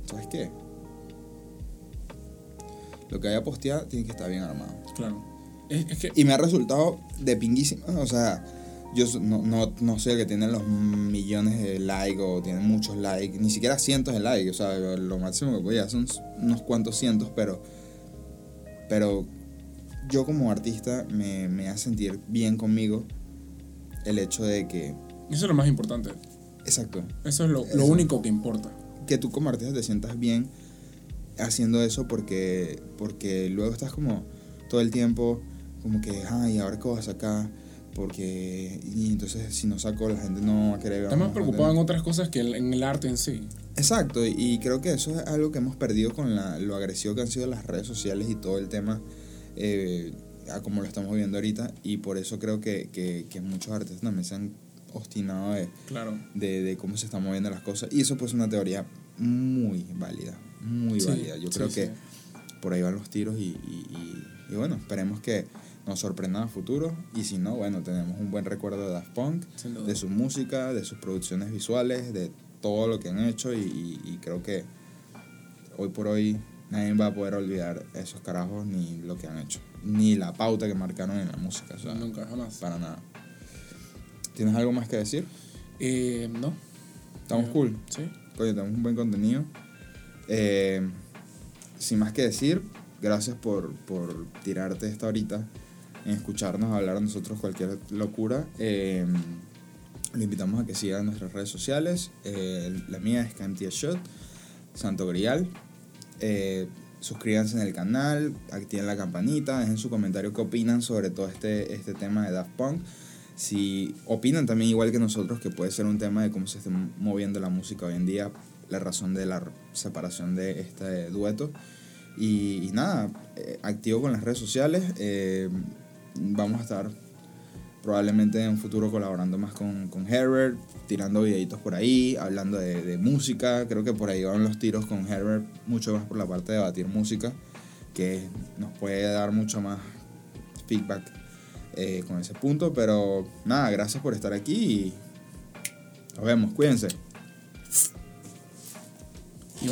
¿sabes qué? Lo que haya posteado tiene que estar bien armado. Claro. Es, es que Y me ha resultado de pinguísima. O sea, yo no, no, no soy el que tiene los millones de likes o tiene muchos likes, ni siquiera cientos de likes. O sea, lo, máximo que voy a son unos cuantos cientos, pero, pero yo como artista me, me hace sentir bien conmigo el hecho de que, eso es lo más importante. exacto, Eso es lo, lo único que importa. que tú como artista te sientas bien haciendo eso porque, porque luego estás como todo el tiempo como que, ay, ¿ahora qué voy a sacar? Porque, y entonces si no saco la gente no va a querer Estás más preocupado en otras cosas que en el arte en sí. Exacto, y- y creo que eso es algo que hemos perdido con la, lo agresivo que han sido las redes sociales y todo el tema eh, a como lo estamos viendo ahorita y por eso creo que, que, que muchos artistas también se han obstinado de, Claro. de, de cómo se están moviendo las cosas. Y eso pues es una teoría muy válida, muy Sí, válida. Yo sí, creo sí. que por ahí van los tiros y, y, y- y bueno, esperemos que nos sorprendan a futuro. Y si no, bueno, tenemos un buen recuerdo de Daft Punk, de su música, de sus producciones visuales, de todo lo que han hecho y, y- y creo que hoy por hoy nadie va a poder olvidar esos carajos ni lo que han hecho, ni la pauta que marcaron en la música. O sea, Nunca, jamás. para nada. ¿Tienes algo más que decir? Eh, no. Estamos Eh, cool. Sí. Coño, tenemos un buen contenido. Eh, sin más que decir, gracias por, por tirarte esta horita en escucharnos hablar a nosotros cualquier locura. Eh, lo invitamos a que sigan nuestras redes sociales. Eh, la mía es Cantia Shot, Santo Grial. Eh, suscríbanse en el canal, activen la campanita, dejen su comentario qué opinan sobre todo este, este tema de Daft Punk. Si opinan también igual que nosotros que puede ser un tema de cómo se está moviendo la música hoy en día, la razón de la separación de este dueto. Y, y nada, eh, activo con las redes sociales. eh, vamos a estar probablemente en un futuro colaborando más con, con Herbert, tirando videitos por ahí, hablando de, música. Creo que por ahí van los tiros con Herbert, mucho más por la parte de debatir música, que nos puede dar mucho más feedback eh, con ese punto. Pero nada, gracias por estar aquí y nos vemos. Cuídense. Y